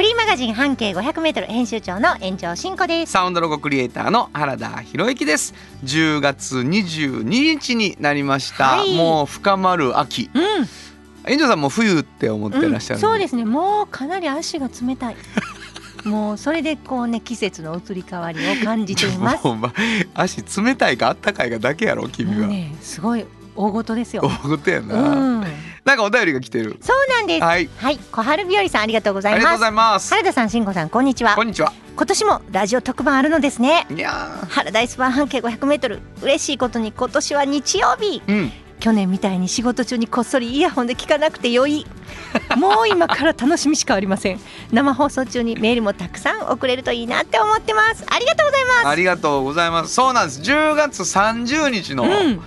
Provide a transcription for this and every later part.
フリーマガジン半径 500m 編集長の延長真子です。サウンドロゴクリエイターの原田博之です10月22日になりました、はいもう深まる秋うん、園長さんも冬って思ってらっしゃる、そうですね。もうかなり足が冷たい。もうそれでこうね季節の移り変わりを感じています。もうま足冷たいかあったかいかだけやろ君は、ねすごい大事ですよ。大事やうな、ん、なんかお便りが来てる。そうなんです。はい。はい、小春日和さんありがとうございます。ありがとうござ。います。原田さん、慎吾さん、こんにちは。こ。んにちは。今年もラジオ特番あるのですね。いや原田イスバー半径 500m 嬉しいことに今年は日曜日。ーうん。去年みたいに仕事中にこっそりイヤホンで聞かなくてよい。もう今から楽しみしかありません。生放送中にメールもたくさん送れるといいなって思ってます。ありがとうございます。ありがとうございます。そうなんです。10月30日のうん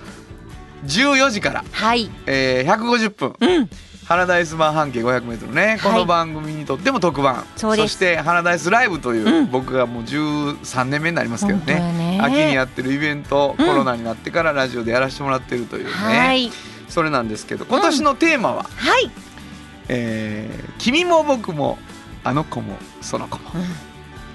14時から、はい。えー、150分うん。ハラダイス版半径 500m ね、この番組にとっても特番。そしてハラダイスライブという、うん。僕がもう13年目になりますけどね。ね。秋にやってるイベント、うん。コロナになってからラジオでやらせてもらってるというね、はい。それなんですけど今年のテーマは、はい、えー君も僕もあの子もその子も。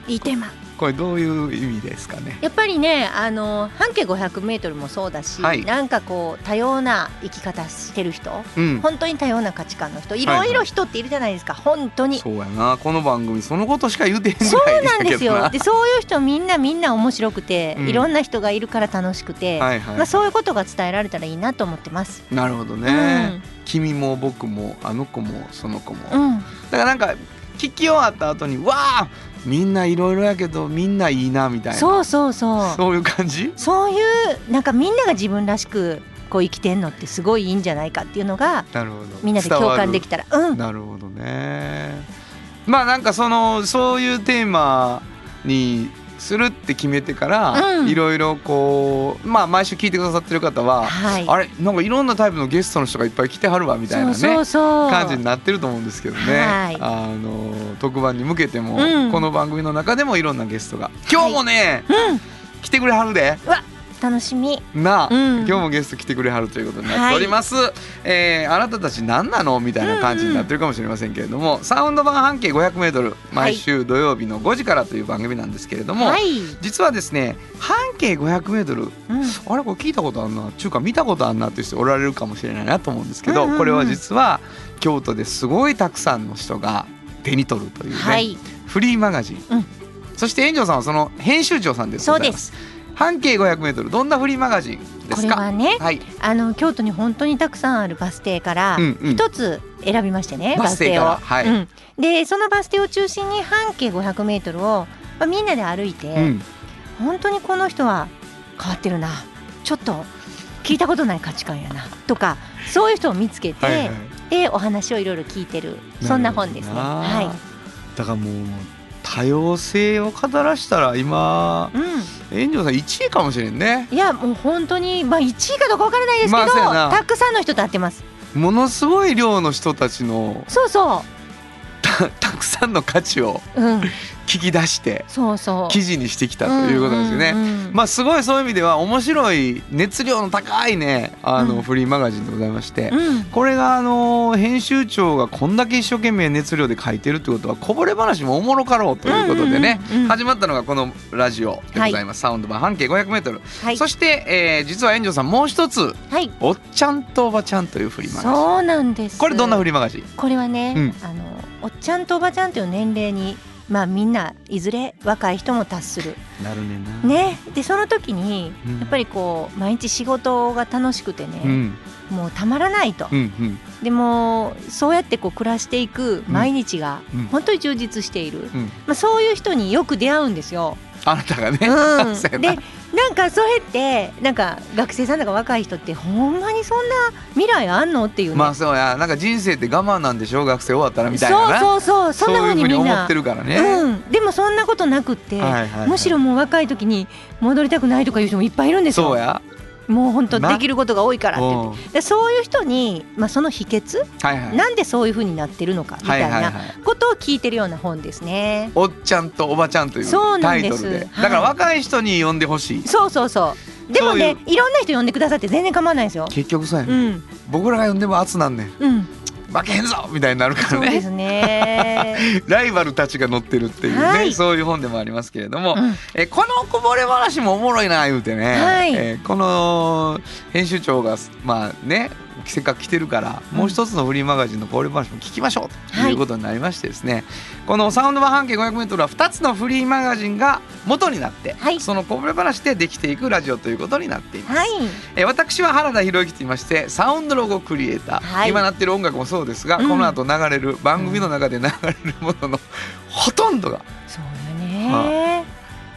いいテーマこれどういう意味ですかね？やっぱりねあの半径 500m もそうだし、はい。なんかこう多様な生き方してる人うん。本当に多様な価値観の人いはいはい。ろいろ人っているじゃないですか本当に。そうやなこの番組そのことしか言うてへんぐそうなんですよ。でそういう人みんなみんな面白くて、うん。いろんな人がいるから楽しくて、はいはい、まあ、そういうことが伝えられたらいいなと思ってます。なるほどね、君も僕もあの子もその子も、うん、うん、だからなんか聞き終わった後にわあみんないろいろやけどみんないいなみたいな。そうそうそう。そういう感じ？そういうなんかみんなが自分らしくこう生きてんのってすごいいいんじゃないかっていうのがなるほど。みんなで共感できたたら、うん、なるほどね。まあなんかそのそういうテーマにするって決めてからうん。いろいろこうまあ毎週聞いてくださってる方は、はい。あれなんかいろんなタイプのゲストの人がいっぱい来てはるわみたいなね。感じになってると思うんですけどね、はい。あの特番に向けても、うん。この番組の中でもいろんなゲストが。今日もね、うん、来てくれはるで楽しみ。なあ、うん。今日もゲスト来てくれはるということになっております、えーあなたたち何なの？みたいな感じになってるかもしれませんけれども、サウンド版半径 500m 毎週土曜日の5時からという番組なんですけれども、はい。実はですね半径 500m うん、あれこれ聞いたことあるなちゅうか見たことあるなっていう人おられるかもしれないなと思うんですけど、うんうんうん。これは実は京都ですごいたくさんの人が手に取るというね、はい。フリーマガジン、うん。そして園長さんはその編集長さんでございます半径 500m どんなフリーマガジンでこすか？れはね、はい、あの京都に本当にたくさんあるバス停からうんうん。一つ選びましてね、バス停から？はい。うん、でそのバス停を中心に半径 500m を、まあ、みんなで歩いて、うん、本当にこの人は変わってるなちょっと聞いたことない価値観やなとかそういう人を見つけて、はいはい。でお話をいろいろ聞いてるそんな本ですね。はい。だからもう多様性を語らしたら今う園長さん1位かもしれんね。ん、いやもう本当にまあ1位かどうかわからないですけど、まあたくさんの人と会ってます。ものすごい量の人たちのそうそたたくさんの価値をう、うん、聞き出してそうそう。記事にしてきたということですよね。うんうんうん。まあすごいそういう意味では面白い熱量の高いねあのうん。フリーマガジンでございまして、うん。これがあの編集長がこんだけ一生懸命熱量で書いてるってことはこぼれ話もおもろかろうということでね、うんうんうんうん。始まったのがこのラジオでございます、サウンド版半径 500m、はい。そして、えー実は園長さんもう一つはい「おっちゃんとおばちゃん」というフリーマガジン。そうなんです。これどんなフリーマガジン？これはね、うん。あのおっちゃんとおばちゃんという年齢にまあみんないずれ若い人も達する。なるねな。ね。でその時にうん。やっぱりこう毎日仕事が楽しくてね、うん。もうたまらないと、うんうん。でもそうやってこう暮らしていく毎日がうん。本当に充実している、うん。まあ、そういう人によく出会うんですよあなたがね、うん、でななんかそれってなんか学生さんとか若い人ってほんまにそんな未来あんのっていうね、まあそうや。なんか人生って我慢なんでしょ学生終わったらみたいな。なそうそうそうそんなふうにみんな思ってるからね、うん、でもそんなことなくって、はいはいはい。むしろもう若い時に戻りたくないとかいう人もいっぱいいるんですよ。そうやもう本当なできることが多いからって。ってでそういう人に、まあ、その秘訣、はいはい。なんでそういう風になってるのかみたいないことを聞いてるような本ですね。おっちゃんとおばちゃんというタイトルで。はい。だから若い人に読んでほしい。そうそうそう。でもねいろんな人呼んでくださって全然構わないですよ。結局そうん。僕らが読んでも圧なんねん。うん、負けへんぞみたいになるからね。そうね。ライバルたちが載ってるっていうね、はい。そういう本でもありますけれども、うん。えこのこぼれ話もおもろいな言うてね、はい。えーこの編集長がまあねせっかく来てるから、もう一つのフリーマガジンのこぼれ話も聞きましょうとい。うことになりましてですね、このサウンド版半径 500m は2つのフリーマガジンが元になって、はい。そのこぼれ話でできていくラジオということになっています。はい。えー私は原田博之と言いましてサウンドロゴクリエイター、はい。今なってる音楽もそうですが、うん。この後流れる番組の中で流れるもののほとんどが。そうよね。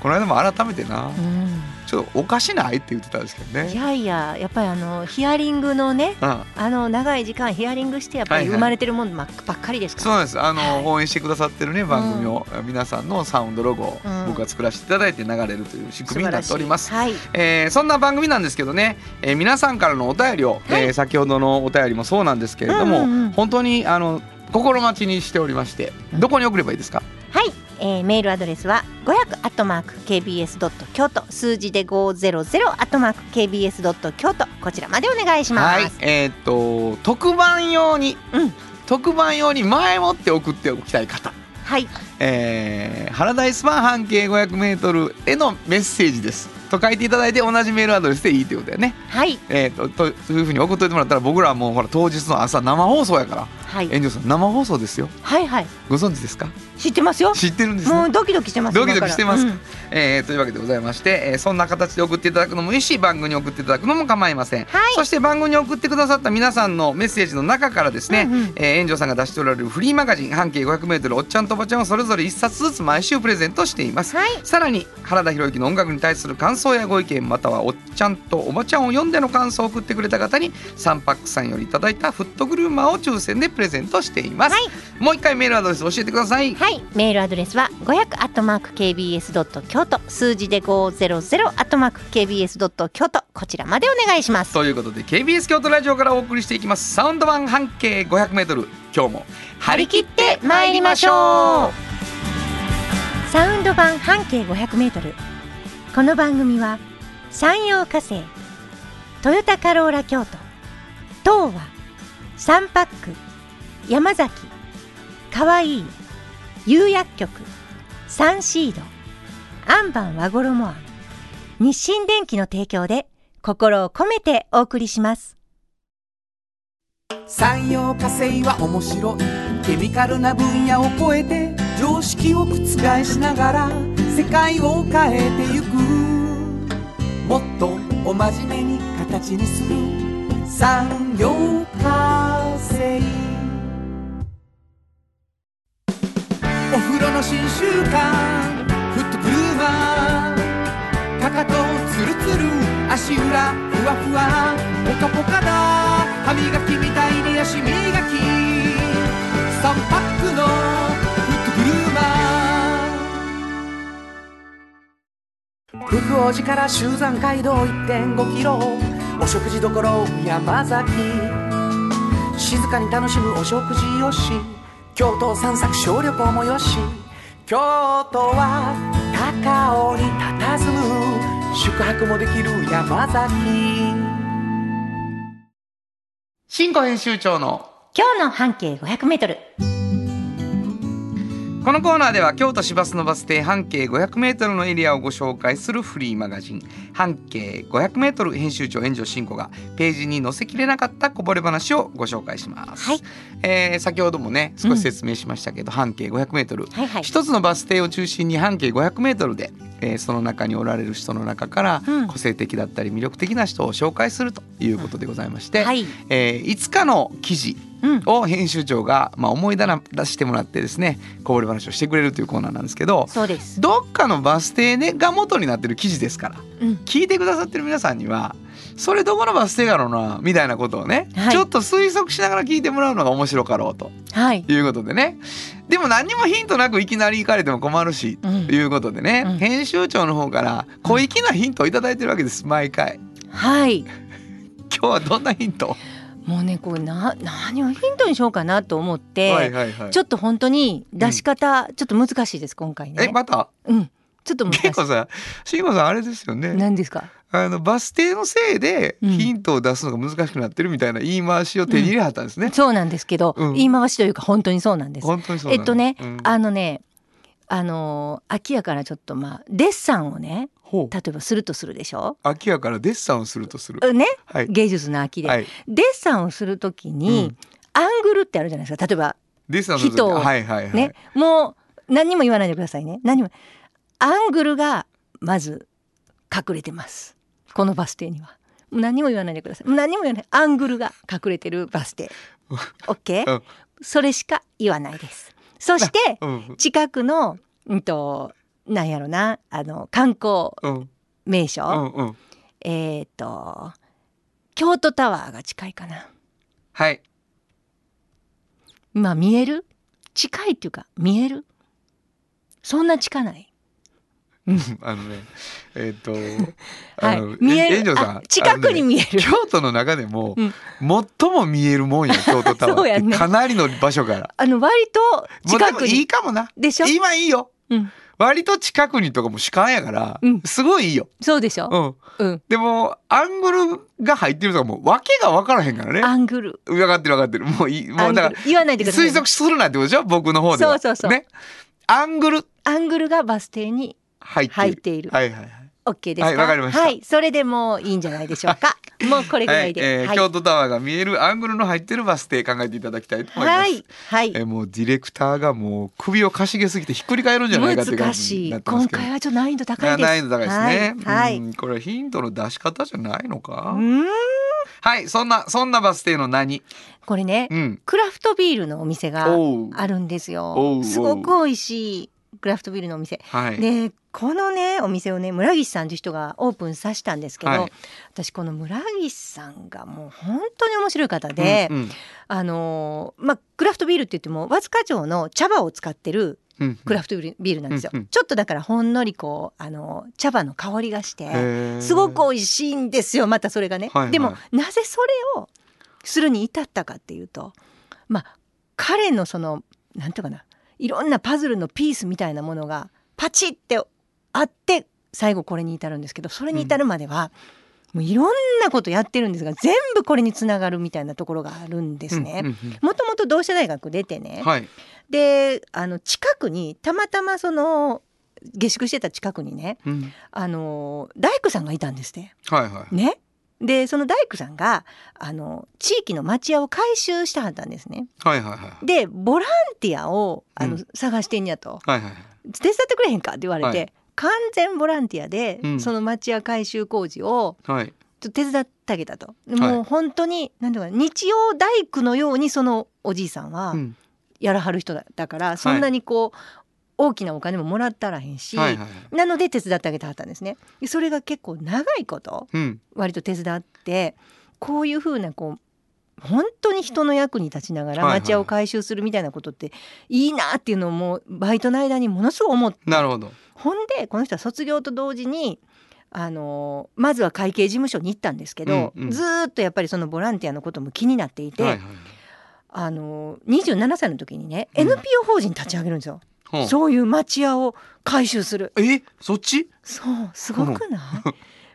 この間も改めてな、うん。ちょっとおかしないって言ってたんですけどいね。やいややっぱりあのヒアリングのねうん、あの長い時間ヒアリングしてやっぱはいはい。り生まれてるものばっかりですから。そうなんです。あの、はい。応援してくださってるね番組を、皆さんのサウンドロゴをうん。僕が作らせていただいて流れるという仕組みになっております。はい。えーそんな番組なんですけどね、えー皆さんからのお便りを、はい。えー先ほどのお便りもそうなんですけれども、うんうんうん。本当にあの心待ちにしておりましてどこに送ればいいですか、はい、えーメールアドレスは500アットマーク kbs ドット京都数字で500アットマーク kbs ドット京都こちらまでお願いします。はいえーっと特番用に、うん。特番用に前もって送っておきたい方。はい、えー、原大スパン半径 500m へのメッセージです。と書いていただいて同じメールアドレスでいいということだよね。はい、えー、ととそういうふうに送っといてもらったら僕らはもうほら当日の朝生放送やから。はい、遠慮さん生放送ですよ。はい、はい、ご存知ですか？知ってますよ。知ってるんですね。もうドキドキしてます。ドキドキしてます。今かえーというわけでございまして、えーそんな形で送っていただくのもいいし番組に送っていただくのも構いません、はい。そして番組に送ってくださった皆さんのメッセージの中からですね、うんうん。えー園長さんが出しておられるフリーマガジン半径 500m おっちゃんとおばちゃんをそれぞれ1冊ずつ毎週プレゼントしています、はい。さらに原田博之の音楽に対する感想やご意見またはおっちゃんとおばちゃんを読んでの感想を送ってくれた方にサンパックさんよりいただいたフットグルーマーを抽選でプレゼントしています、はい。もう一回メールアドレス教えてください。はい、メールアドレスは500アットマーク kbs ドット京都数字で500アットマーク kbs ドット京都こちらまでお願いします。ということで KBS 京都ラジオからお送りしていきます。サウンド版半径 500m 今日も張り切って参りましょう。サウンド版半径500メートル。この番組は山陽火星トヨタカローラ京都東和サンパック山崎かわいい釉薬局サンシードアンバン和衣あん日清電機の提供で心を込めてお送りします。産業化成は面白い。ケミカルな分野を超えて常識を覆しながら世界を変えてゆく。もっとお真面目に形にする。産業化成。お風呂の新習慣フットグルーマーかかとツルツル足裏ふわふわポカポカだ歯磨きみたいに足磨き3パックのフットグルーマー福王寺から集山街道1.5キロお食事処山崎静かに楽しむお食事よし京都散策小旅行もよし京都は高尾に佇む宿泊もできる山崎。新庫編集長の今日の半径500メートルこのコーナーでは京都市バスのバス停半径 500m のエリアをご紹介するフリーマガジン。半径 500m 編集長炎上真子がページに載せきれなかったこぼれ話をご紹介します、はい。えー先ほどもね少し説明しましたけど、半径 500m はいはい。一つのバス停を中心に半径 500m で、えーその中におられる人の中からうん。個性的だったり魅力的な人を紹介するということでございまして、はい。えーいつかの記事うんを編集長が、まあ、思い出してもらってですねこぼれ話をしてくれるというコーナーなんですけどそうです。どっかのバス停、ね、が元になってる記事ですからうん。聞いてくださってる皆さんにはそれどこのバス停やろうなみたいなことをね、はい。ちょっと推測しながら聞いてもらうのが面白かろうとはい。いうことでね。でも何にもヒントなくいきなり行かれても困るし、うん。ということでね、うん。編集長の方から小粋なヒントをいただいてるわけです毎回。はい。今日はどんなヒント、もうねこうな何をヒントにしようかなと思って、はいはいはいちょっと本当に出し方、ちょっと難しいです今回ね。えまた？うん。ちょっと。結構さ慎吾さんあれですよね何ですか？あのバス停のせいでうんヒントを出すのが難しくなってるみたいな言い回しを手に入れはったんですね、そうなんですけど、うん言い回しというか本当にそうなんです。本当にそうえっとね、うんあのねあのー秋やからちょっとまあデッサンをね例えばするとするでしょ？秋やからデッサンをするとする。ね。はい。芸術の秋で、はい。デッサンをするときに、うん。アングルってあるじゃないですか。例えばデッサンする人を。はいはいはい。ね、もう何にも言わないでくださいね。何も。アングルがまず隠れてます。このバス停には。何にも言わないでください。何にも言わない。アングルが隠れてるバス停。OK、うん。それしか言わないですそしてうん。近くのうんとなんやろなあの観光うん。名所、うんうん。えっ、と京都タワーが近いかな。はい。まあ見える？近いっていうか見える？そんな近ない あのねえっとはい。あの見える。さんあ近くに見える。京都の中でもうん。最も見えるもんや京都タワーねて。かなりの場所から。あの割と近くに。いかもな。でしょ？今いいよ。うん。割と近くにとかも主観やからうん。すごいいいよ。そうでしょ、うん。うん、でもアングルが入ってるとかもう訳が分からへんからね。アングル。分かってる分かってる。もういもうだからル言わないでください推ね測するなってことでしょ？僕の方では。そうそうそう。ね。アングル。アングルがバス停に入っている。はいはいはい。OK ですか？はいわかりました。はいそれでもういいんじゃないでしょうか。もうこれぐらいで。はい、えーはい。京都タワーが見えるアングルの入ってるバス停考えていただきたいと思います。はい、はい。えーもうディレクターがもう首をかしげすぎてひっくり返るんじゃない。かって感じに。今回はちょっと難易度高いです。難易度高いですね。はい、はい。うんこれはヒントの出し方じゃないのか？うん。はい、そんなそんなバス停の何？これね、うん。クラフトビールのお店があるんですよ。すごく美味しいクラフトビールのお店。はい。でこのねお店をね村岸さんという人がオープンさせたんですけど、はい。私この村岸さんがもう本当に面白い方で、うんあのーまあクラフトビールって言っても和塚町の茶葉を使ってるうんうん。クラフトビールなんですよ、うんうん。ちょっとだからほんのりこうあの茶葉の香りがしてすごく美味しいんですよまたそれがね、はいはい。でもなぜそれをするに至ったかっていうとまあ彼のそのなんていうかないろんなパズルのピースみたいなものがパチってあって最後これに至るんですけどそれに至るまでは、もういろんなことやってるんですが全部これにつながるみたいなところがあるんですね。もともと同志社大学出てね、うんはい。であの近くにたまたまその下宿してた近くにねうんあの大工さんがいたんですってはいはい。ね。でその大工さんがあの地域の町屋を改修してはったんですね。はいはいはい。でボランティアをあの、うん探してんやとはいはい。「手伝ってくれへんか?」って言われて、はい完全ボランティアで、うんその町屋改修工事をはい。ちょっと手伝ってあげたと。はいもう本当に何ていうかな日曜大工のようにそのおじいさんはうんやらはる人だだから、そんなにこう大きなお金ももらったらへんし、はいはい。なので手伝ってあげてはったんですね。でそれが結構長いことうん。割と手伝ってこういうふうなこう本当に人の役に立ちながら町屋を改修するみたいなことっていいなっていうのをもうバイトの間にものすごい思ってなるほど。ほんでこの人は卒業と同時にあのまずは会計事務所に行ったんですけど、うんうんずーっとやっぱりそのボランティアのことも気になっていて、はいはい。あの27歳の時にね、うん NPO 法人立ち上げるんですよ。ほうそういう町屋を改修する。え？そっち？そうすごくな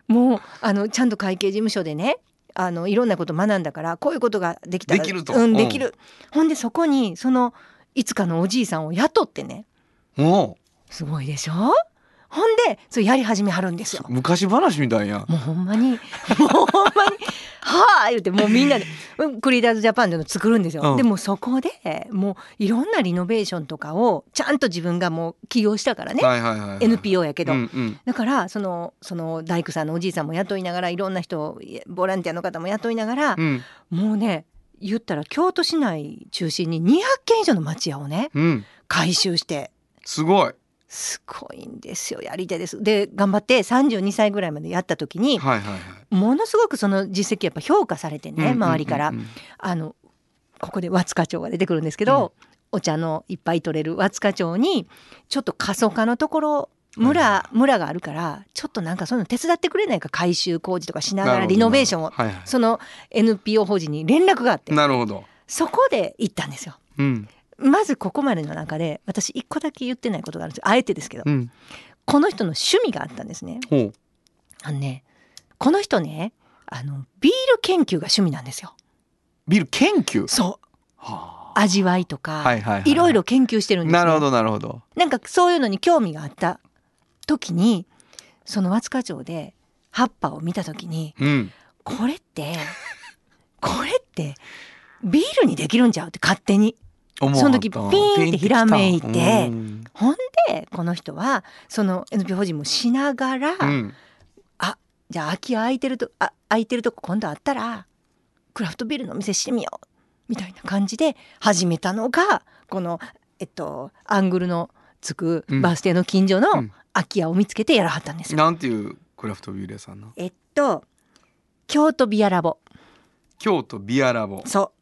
い？もうあのちゃんと会計事務所でねあのいろんなこと学んだからこういうことができたらできると。うん、うん。できる。ほんでそこにそのいつかのおじいさんを雇ってね。もすごいでしょ？ほんでそれやり始めはるんですよう。昔話みたいや。もうほんまにもうほんまに「はあ」言ってもうみんなでうんクリエイターズジャパンでの作るんですよ。うんでもそこでもういろんなリノベーションとかをちゃんと自分がもう起業したからね、はいはいはいはい。NPO やけど、うんうん。だからそのその大工さんのおじいさんも雇いながらいろんな人ボランティアの方も雇いながら、うん。もうね言ったら京都市内中心に200軒以上の町屋をねうん改修してすごいすごいんですよ。やり手です。で頑張って32歳ぐらいまでやった時にはいはいはい。ものすごくその実績やっぱ評価されてね周りから。うんうん。うんあのここで和塚町が出てくるんですけど、お茶のいっぱい取れる和塚町にちょっと過疎化のところ村、村があるからちょっとなんかそういうの手伝ってくれないか改修工事とかしながらリノベーションをはいはい。その NPO 法人に連絡があってなるほど。そこで行ったんですよ。うんまずここまでの中で私一個だけ言ってないことがあるんですよ。あえてですけどうん。この人の趣味があったんですね。あのねこの人ねあのビール研究が趣味なんですよ。ビール研究？そう。は味わいとか、はいはいはいい。ろいろ研究してるんですね。なるほどなるほど。なんかそういうのに興味があった時にその和塚町で葉っぱを見た時にうん。これってこれってビールにできるんちゃうって勝手にその時ピーンってひらめいてほんでこの人はその NPO 法人もしながら、うん。じゃあ空き家空いてるとあ空いてるとこ今度あったらクラフトビールのお店してみよう。みたいな感じで始めたのがこのえっとアングルのつくうん。バス停の近所のうん。空き家を見つけてやらはったんですよ。なんていうクラフトビール屋さんなえっと京都ビアラボ。京都ビアラボ。そ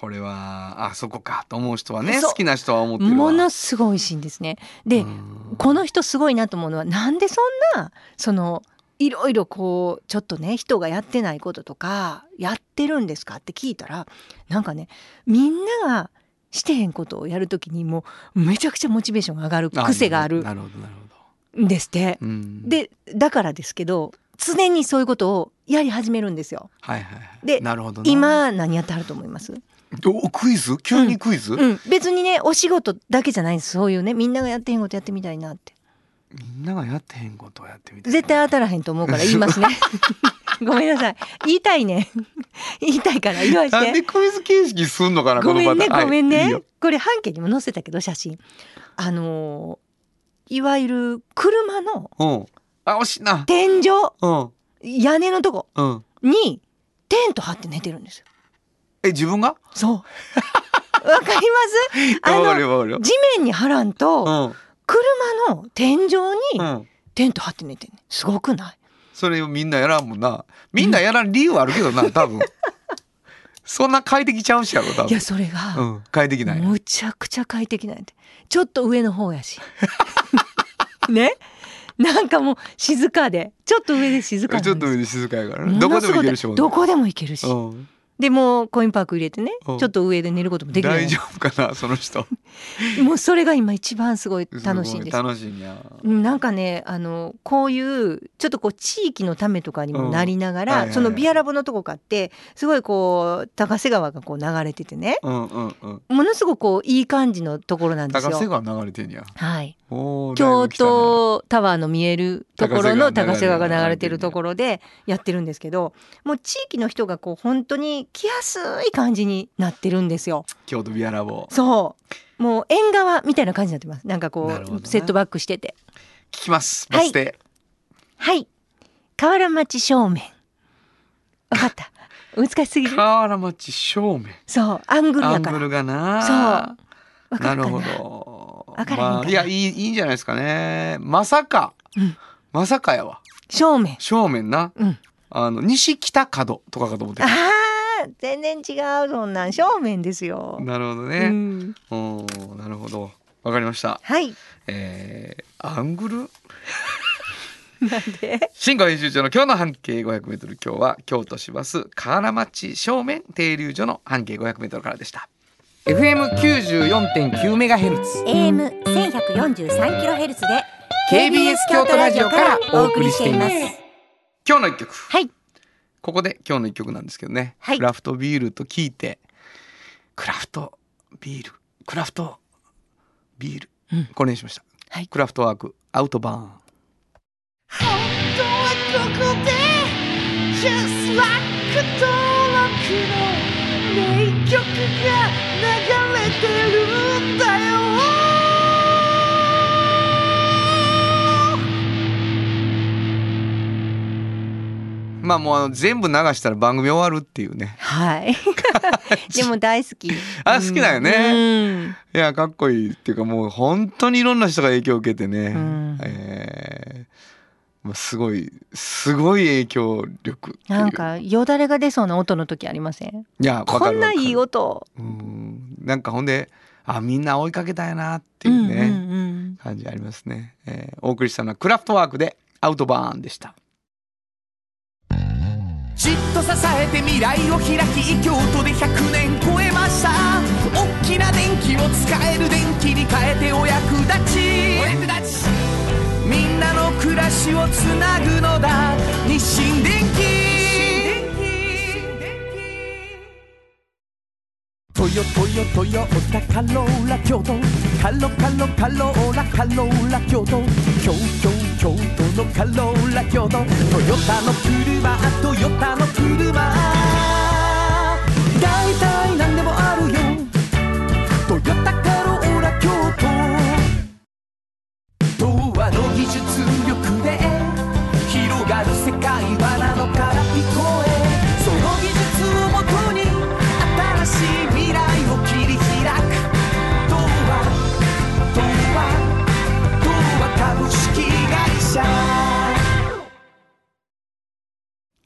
これはあそこかと思う人はね好きな人は思ってうるわ。ものすごい美味しいんですね。でうん。この人すごいなと思うのはなんでそんなそのいろいろこうちょっとね人がやってないこととかやってるんですか？って聞いたらなんかねみんながしてへんことをやるときにもうめちゃくちゃモチベーションが上がる癖があるなるほどなるほど。んですって。うん。でだからですけど常にそういうことをやり始めるんですよ。はいはいはい。でなるほどな。今何やってはると思います？おクイズ？急にクイズ、うん、別にねお仕事だけじゃないんです。そういうねみんながやってへんことやってみたいなって。みんながやってへんことをやってみて絶対当たらへんと思うから言いますね。ごめんなさい。言いたいね。言いたいから言わなんしてでクイズ形式すんのかなごめんねごめんね。はいこれ半径にも載せたけど写真。あのーいわゆる車のうん。あ惜しいな。天井。うん。屋根のとこうん。にテント張って寝てるんですよえ自分が？そう。わかります？あの地面に張らんとうん。車の天井うにん。テント張って寝てんねん。すごくない？それをみんなやらんもんな。みんなやらん理由はあるけどな多分。そんな快適ちゃうしやろ多分。いやそれが、うん。快適ないむちゃくちゃ快適なんやて。ちょっと上の方やし。ね？なんかもう静かで。ちょっと上で静かちょっと上で静かやからね。もどこでも行けるしどこでも行けるし、うんでもうコインパーク入れてね、うん。ちょっと上で寝ることもできる大丈夫かなその人。もうそれが今一番すごい楽しいんです。ご楽しいんや。うんなんかねあのこういうちょっとこう地域のためとかにもなりながら、うんはいはいはい。そのビアラボのとこかってすごいこう高瀬川がこう流れててね。うんうんうん。ものすごくこういい感じのところなんですよ。高瀬川流れてんや。はい、おーだい京都タワーの見えるところの高瀬川川が流れてるところでやってるんですけどもう地域の人がこう本当に来やすい感じになってるんですよ。京都ビアラボ。そう。もう縁側みたいな感じになってます。なんかこうセットバックしてて。聞きます。はいバス停。はい。河原町正面。わかった。難しすぎる。河原町正面。そう。アングルアングルがな。そう。な。なるほど。わからへんかな。まあいやいいいいんじゃないですかね。まさか、うんまさかやわ。正面。正面な。うん。あの西北角とかかと思ってあたー全然違うそんなん。正面ですよ、うなるほどね、ん、おーなるほど。わかりました。はい。えー、アングル？なんで？新語編集長の今日の半径 500m 今日は京都市バス河原町正面停留所の半径 500m からでした。FM94.9 メガヘルツ。AM 千百四十三キロヘルツで KBS 京都ラジオからお送りしています。今日の一曲。はい。ここで今日の一曲なんですけどね、はい。クラフトビールと聞いて。クラフトビール。クラフトビール、うん。これにしました、はい。クラフトワークアウトバーン。本当はここで Just like 登録の名曲が流れてるんだよまあもうあの全部流したら番組終わるっていうね。はい。でも大好き。あ好きだよね。うん。いやかっこいいっていうかもう本当にいろんな人が影響を受けてね、ん。えー。まあすごいすごい影響力なんかよだれが出そうな音の時ありません？いやこんないい音。るうん。なんかほんであみんな追いかけたいなっていうね、うんうん。感じありますね、えーお送りしたのはクラフトワークでアウトバーンでしたじっと支えて未来を開き京都で100年超えました。大きな電気を使える電気に変えてお役立ち。お役立ちみんなの暮らしをつなぐのだ。日清電気トヨトヨトヨタカローラ京都。カロカロカローラカローラ京都。京京京都のカローラ京都トヨタの車トヨタの車大体何でもあるよトヨタカローラ京都童話の技術力で広がる世界はなのから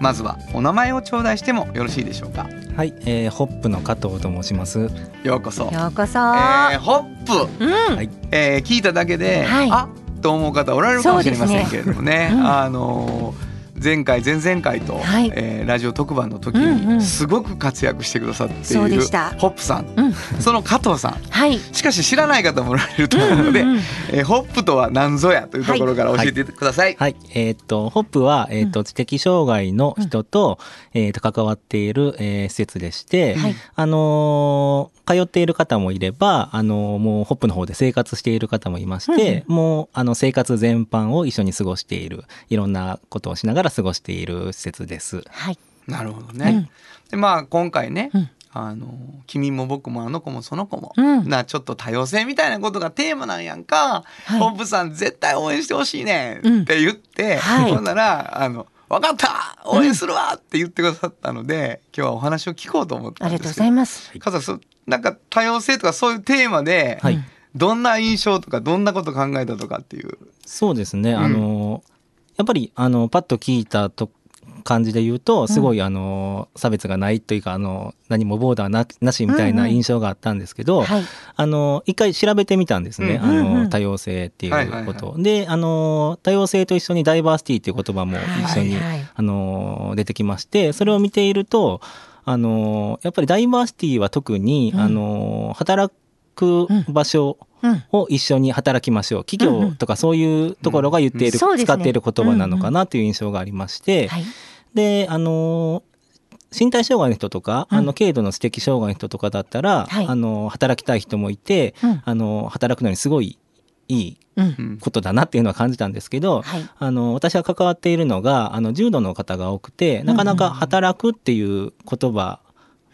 まずはお名前を頂戴してもよろしいでしょうか？はい、えー、ホップの加藤と申します。ようこそ。ようこそ、えー、ホップ、うん、はい。えー聞いただけで、はい。あと思う方おられるかもしれませんけれどもね。ね。うん。あのー前回前々回と、はい。えーラジオ特番の時うんうん。にすごく活躍してくださっているホップさん、うん。その加藤さん。はい。しかし知らない方もおられると思うので、うんうんうん。えーホップとは何ぞやというところから教えてください。はい、えーっと、ホップは、えーっと、知的障害の人と、えーっと、関わっている、えー施設でして、はい。あのー通っている方もいれば、あのーもう、ホップの方で生活している方もいまして、もう、あの、生活全般を一緒に過ごしている、いろんなことをしながら過ごしている施設です。はい。なるほどね。うん。でまあ今回ね、うん。あの君も僕もあの子もその子も、うん。なちょっと多様性みたいなことがテーマなんやんか、はい。ホップさん絶対応援してほしいねうん。って言って、はい。ほんならあの分かった応援するわって言ってくださったので、今日はお話を聞こうと思ったありがとうごんです。けどざいますなんか多様性とかそういうテーマで、はい。どんな印象とかどんなこと考えたとかっていう。そうですね。あの、やっぱり、あの、パッと聞いたと、感じで言うと、すごい、あの、差別がないというか、あの、何もボーダーななしみたいな印象があったんですけど、はいあの、一回調べてみたんですね。うんあうんうんの、多様性っていうこと。はで、あの、多様性と一緒にダイバーシティっていう言葉も一緒に、あの、出てきまして、それを見ていると、あの、やっぱりダイバーシティは特に、うん。あの、働く場所、うん。を一緒に働きましょう。企業とかそういうところが言っている、うんね。使っている言葉なのかなという印象がありまして、はい。であの身体障害の人とか、うん。あの軽度の知的障害の人とかだったら、はい。あの働きたい人もいて、うん。あの働くのにすごいいいうんうんことだなっていうのは感じたんですけど、はい。あの私が関わっているのがあの重度の方が多くてなかなか働くっていう言葉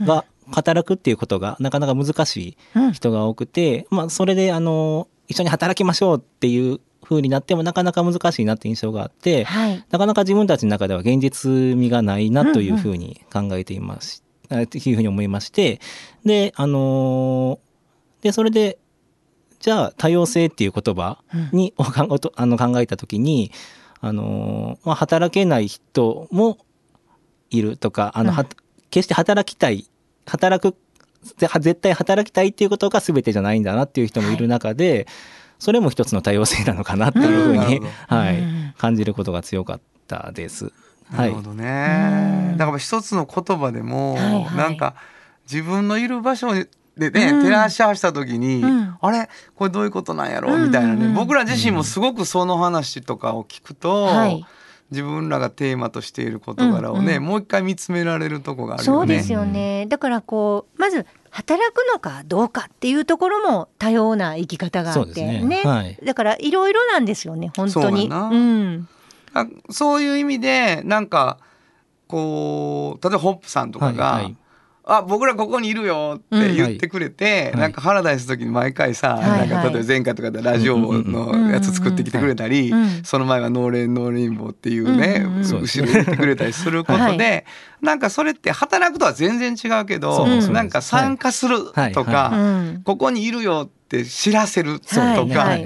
が、働くっていうことがなかなか難しいうん。人が多くて、まあ、それであの一緒に働きましょうっていう風になってもなかなか難しいなって印象があって、はい。なかなか自分たちの中では現実味がないなというふうに考えています、あというふうに思いましてであのーでそれでじゃあ多様性っていう言葉に、おかんおとあの考えた時にあのーまあ、働けない人もいるとかあの、うん。は決して働きたい働くぜ絶対働きたいっていうことが全てじゃないんだなっていう人もい。る中で、それも一つの多様性なのかなっていうふうに、うん はい。うん感じることが強かったです。はい。なるほどね。だから一つの言葉でも、はいはい。なんか自分のいる場所でね、うん。照らし合わせた時に、うん。あれ？これどういうことなんやろ？みたいなね、うん。うんうん僕ら自身もすごくその話とかを聞くと、はい。自分らがテーマとしている事柄をね、うんうん。もう一回見つめられるとこがあるよね。そうですよね。だからこうまず働くのかどうかっていうところも多様な生き方があってね。はい。だからいろいろなんですよね本当に。そううん。あそういう意味でなんかこう例えばホップさんとかが「はいはいあ僕らここにいるよ」って言ってくれて、うんなんかハラダイスの時に毎回さ、はいはい。なんか例えば前回とかでラジオのやつ作ってきてくれたり、その前は「 No Rain No Rainbow」っていうね、うんうんうん。後ろで言ってくれたりすることで、はい。なんかそれって働くとは全然違うけど、そうなんか参加するはい。とか。ここにいるよって知らせるとか、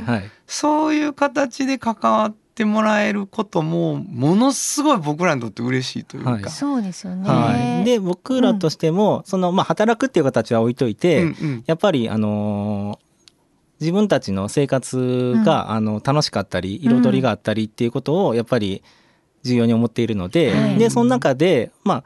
そういう形で関わってもらえることもものすごい僕らにとって嬉しいというか、はい。そうですよね。はい、で僕らとしても、そのまあ働くっていう形は置いといて、うんうん。やっぱりあのー自分たちの生活が、あの楽しかったり彩りがあったりっていうことをやっぱり重要に思っているので、はい。でその中でまあ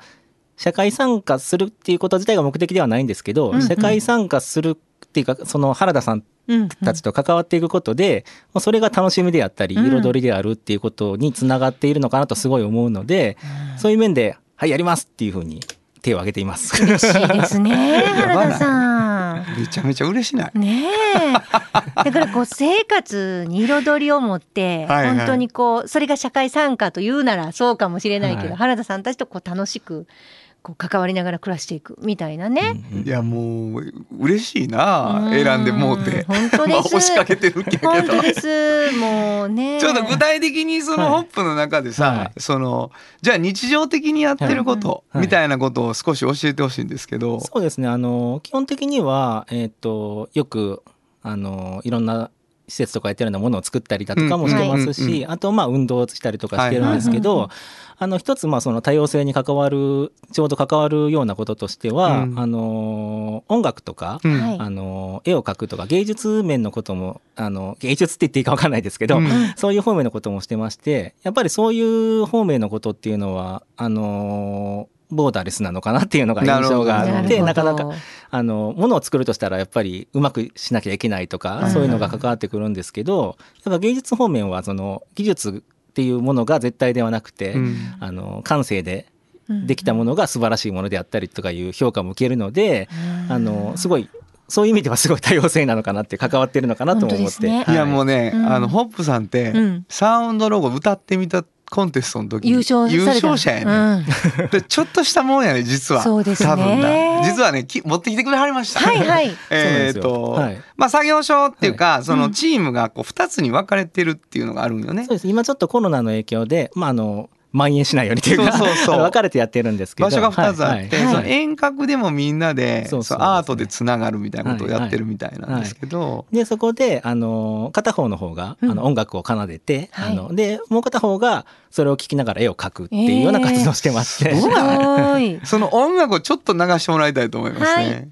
社会参加するっていうこと自体が目的ではないんですけど、うんうん。社会参加するっていうかその原田さんうんたちと関わっていくことで、まあそれが楽しみであったりうん。彩りであるっていうことにつながっているのかなとすごい思うので、そういう面で「はいやります」っていうふうに手を挙げています。嬉しいですね 原田さん。めちゃめちゃ嬉しない。ねえ。だからこう生活に彩りを持ってはいはい。本当にこうそれが社会参加というならそうかもしれないけど、はい。原田さんたちとこう楽しくこう関わりながら暮らしていくみたいなね。うんいやもう嬉しいなうん。選んでもうて。本当です。まあ押しかけてるけど。本当です。もうね。ちょっと具体的にそのはい。ホップの中でさ、はそのじゃあ日常的にやってることはい。みたいなことを少し教えてほしいんですけど、そうですね。あの基本的には、えっとよくあのいろんな施設とかやってるようなものを作ったりだとかもしてますし、うんうんうんあとまあ運動をしたりとかしてるんですけど、はいはいあの一つまあその多様性に関わるちょうど関わるようなこととしては、うん。あの音楽とか、うん。はい。あの絵を描くとか芸術面のこともあの芸術って言っていいか分かんないですけど、うん。そういう方面のこともしてましてやっぱりそういう方面のことっていうのはあのボーダーレスなのかなっていうのが印象があってなかなかあのものを作るとしたらやっぱりうまくしなきゃいけないとか、うん。そういうのが関わってくるんですけどやっぱ芸術方面はその技術っていうものが絶対ではなくて、うん。あの感性でうん。できたものが素晴らしいものであったりとかいう評価も受けるので、あのすごいそういう意味ではすごい多様性なのかなって関わってるのかなとも思って、本当ですね。いやもうね、うんあのホップさんって、うん。サウンドロゴ歌ってみたコンテストの時に優勝優勝者やね、でちょっとしたもんやね実は。そうですね。多分な。実はねき持ってきてくれはりました。はいはい。えっ、と、はい。まあ作業所っていうか、そうん。のチームがこう2つに分かれてるっていうのがあるんよね。そうです。今ちょっとコロナの影響で、まあ、あの蔓延しないようにというかそうそうそう。分かれてやってるんですけど。場所が2つあって、はいはいその遠隔でもみんなで、そうそうそのアートでつながるみたいなことをやってるみたいなんですけど、でそこであの片方の方が、うん。あの音楽を奏でて、はい。あのでもう片方がそれを聴きながら絵を描くっていうような活動をしてまして、えー。その音楽をちょっと流してもらいたいと思いますね。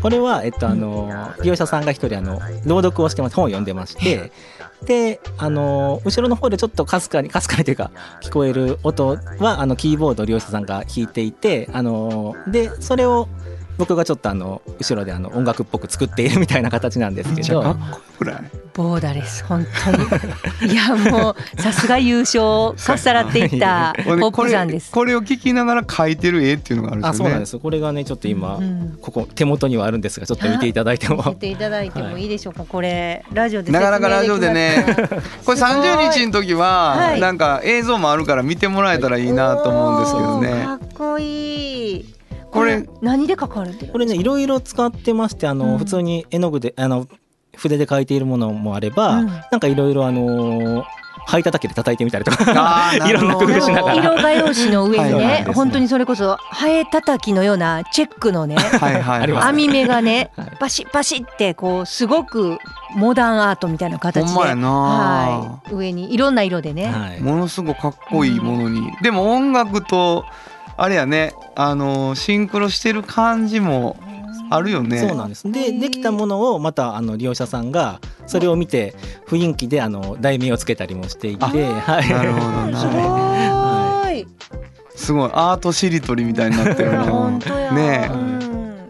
これは、えっと、あの利用者さんが一人あの朗読をしてます。本を読んでましてであの後ろの方でちょっとかすかにかすかにというか聞こえる音はあのキーボードを利用者さんが弾いていてあのでそれを僕がちょっとあの後ろであの音楽っぽく作っているみたいな形なんですけど。ボーダレス本当に。いやもうさすが優勝かっさらっていった ポップさんです。これこれを聞きながら描いてる絵っていうのがあるんですよね。あそうなんですこれがねちょっと今、うん。ここ手元にはあるんですがちょっと見ていただいても。ていただいてもいいでしょうか、これラジオでなかなかラジオでね これ30日の時は、はい。なんか映像もあるから見てもらえたらいいなと思うんですけどね。かっこいいこれ何で書かれてるこれねいろいろ使ってましてあの、うん。普通に絵の具であの筆で描いているものもあれば、うん。なんかいろいろあの灰叩きで叩いてみたりとあかいろんな工夫しながら。色画用紙の上にはい。はいね。本当にそれこそハエ叩きのようなチェックのねはい。網目がねはい。パシッパシッってこうすごくモダンアートみたいな形ではい、上にいろんな色でね、はい。ものすごくかっこいいものに、でも音楽とあれやねあのシンクロしてる感じもあるよね。そうなんです。でできたものをまたあの利用者さんがそれを見て雰囲気であの題名をつけたりもしていて、はい、なるほどすごな。ーい。すごい。アートしりとりみたいになってるな。本当や。ねうん。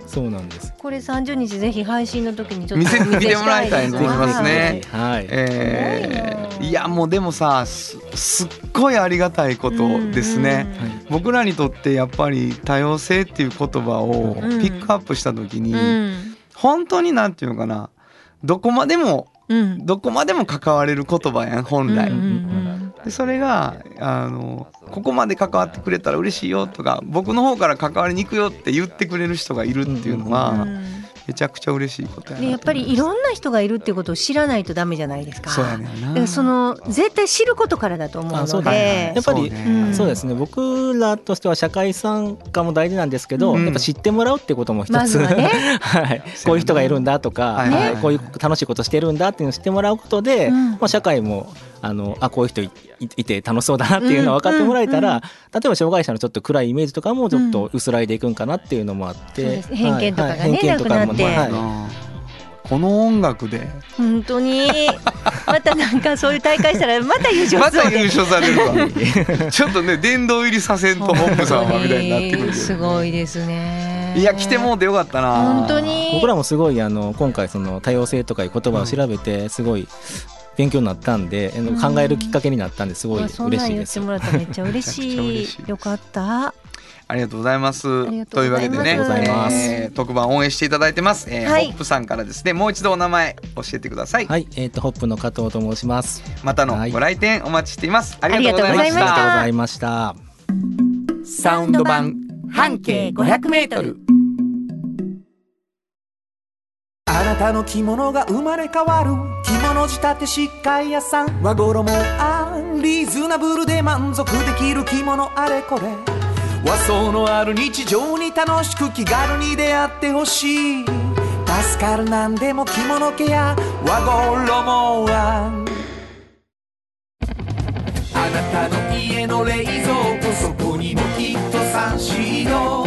そうなんですこれ30日ぜひ配信の時にちょっと見せお見てもらいたいと思い。ますねはい。えー、いやもうでもさすすっごいありがたいことですね。僕らにとってやっぱり多様性っていう言葉をうん。ピックアップした時に、うん。うん本当になんていうのかな。どこまでもうん。どこまでも関われる言葉やん本来、うんうんでそれがあのここまで関わってくれたら嬉しいよとか僕の方から関わりに行くよって言ってくれる人がいるっていうのは、めちゃくちゃ嬉しいことやなでやっぱりいろんな人がいるっていうことを知らないとダメじゃないですか。そうやねんな。だからその絶対知ることからだと思うのあそうだでやっぱりそうね。うんそうですね。僕らとしては社会参加も大事なんですけど、うん。やっぱ知ってもらうってことも一つ、まずはね。はい、こういう人がいるんだとか、はいはいはい。こういう楽しいことしてるんだっていうのを知ってもらうことで、うん。まあ、社会もあのあこういう人いて楽しそうだなっていうのを分かってもらえたら、うんうん例えば障害者のちょっと暗いイメージとかもちょっと薄らいでいくんかなっていうのもあって、そうです偏見とかがねはいはい偏見とかもなくなって。はい。この音楽で。本当に？またなんかそういう大会したらまた優勝また優勝されるわ。ちょっとね殿堂入りさせんと本部さんはみたいになってくる すごいですね。いや来てもうてよかったな。本当に。僕らもすごいあの今回その多様性とかいう言葉を調べてすごい勉強になったんで、うん。考えるきっかけになったんですごいあそんなん言って嬉しいです。もらった。らめっちゃ嬉しい。よかった。ありがとうございます。といます。というわけでねありがとうございます。えー特番応援していただいてます、えーはい。ホップさんからですねもう一度お名前教えてください、はい、えっ、とホップの加藤と申します。またのご来店お待ちしています。ありがとうございましありがとうございました。たありがとうございました。サウンド版半径500メートル。あなたの着物が生まれ変わる。着物仕立て疾患屋さん。和衣あん。リーズナブルで満足できる着物あれこれ。和装のある日常に楽しく気軽に出会ってほしい。助かるなんでも着物ケア和衣あん。あなたの家の冷蔵庫そこにもきっとサンシード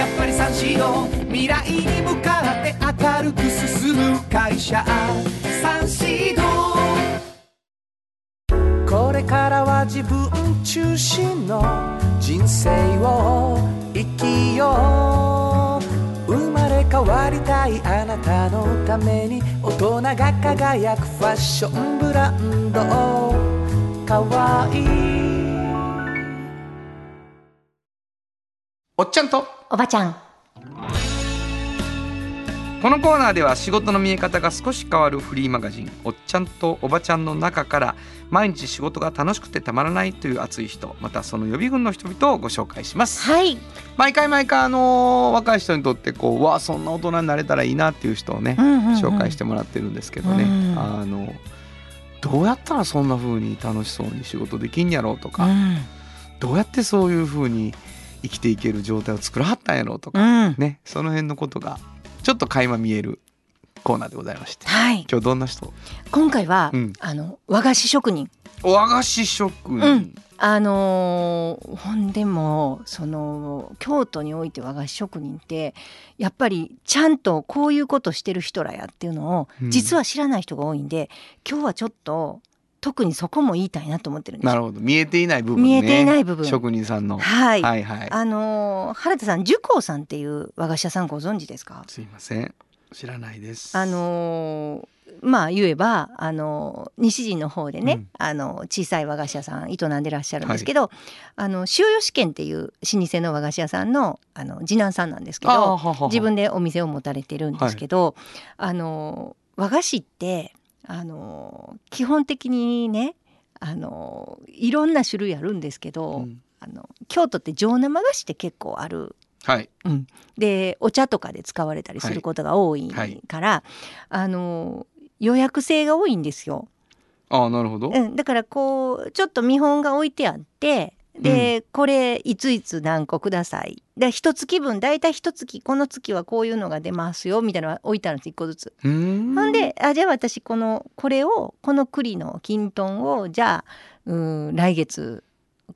やっぱりサンシード未来に向かって明るく進む会社。サンシードこれからは自分中心の人生を生きよう。生まれ変わりたいあなたのために大人が輝くファッションブランド。かわいい。おっちゃんとおばちゃん。このコーナーでは仕事の見え方が少し変わるフリーマガジン「おっちゃんとおばちゃん」の中から毎日仕事が楽しくてたまらないという熱い人またその予備軍の人々をご紹介しますはい。毎回毎回あの若い人にとってこうわあそんな大人になれたらいいなっていう人をね、紹介してもらってるんですけどね、うんあのどうやったらそんな風に楽しそうに仕事できんやろうとか、うん。どうやってそういう風に生きていける状態を作らはったんやろうとか、うん。ねその辺のことがちょっと垣間見えるコーナーでございましてはい。今日どんな人？今回は、うんあの和菓子職人。和菓子職人、うんあのーほんでもその京都において和菓子職人ってやっぱりちゃんとこういうことしてる人らやっていうのをうん実は知らない人が多いんで、今日はちょっと特にそこも言いたいなと思ってるんです。よ。なるほど。見えていない部分ね。見えていない部分。職人さんの。はい、はいはい。あのー原田さん寿光さんっていう和菓子屋さんご存知ですか？すいません。知らないです。あのーまあ言えばあの西陣の方でね、うん。あの小さい和菓子屋さん営んでらっしゃるんですけど、あの塩吉健っていう老舗の和菓子屋さんのあの次男さんなんですけどははは自分でお店を持たれてるんですけど、あの和菓子ってあの基本的にねあのいろんな種類あるんですけど、うん。あの京都って上生菓子って結構ある。はい。でお茶とかで使われたりすることが多いはい。から、あの予約制が多いんですよ、ああなるほど、うん、だからこうちょっと見本が置いてあってで、これいついつ何個ください。で一月分大体一月この月はこういうのが出ますよみたいなのが置いてあるんです一個ずつ。ほんであじゃあ私このこれをこの栗のきんとんをじゃあうん来月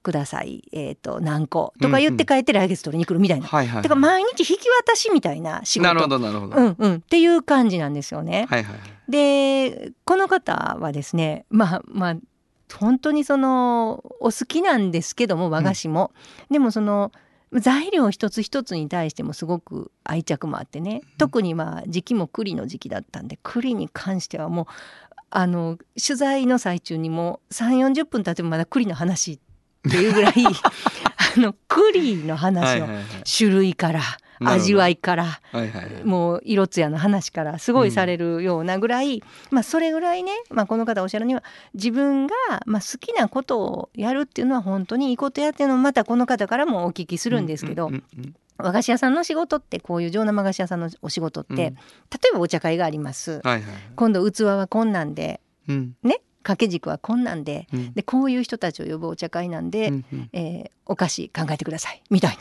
ください、えー、と何個とか言って帰って来月取りに来るみたいな。はいはいだから毎日引き渡しみたいな仕事。なるほどなるほど、うんうん、っていう感じなんですよね。はいはいはい。でこの方はですねまあまあ本当にそのお好きなんですけども和菓子も、でもその材料一つ一つに対してもすごく愛着もあってね。特にまあ時期も栗の時期だったんで栗に関してはもうあの取材の最中にも3 4 0分経ってもまだ栗の話っていうぐらい あの栗の話をはいはいはい。種類からなるほど味わいからはいはいはい。もう色艶の話からすごいされるようなぐらい、まあそれぐらいね、まあ、この方おっしゃるには自分がまあ好きなことをやるっていうのは本当にいいことやっていうのをまたこの方からもお聞きするんですけど、うんうんうん和菓子屋さんの仕事ってこういう上生菓子屋さんのお仕事って、うん。例えばお茶会があります、はいはい今度器はこんなんでうん。ね掛け軸はこんなんでうん。でこういう人たちを呼ぶお茶会なんで、うんうん。えーお菓子考えてくださいみたい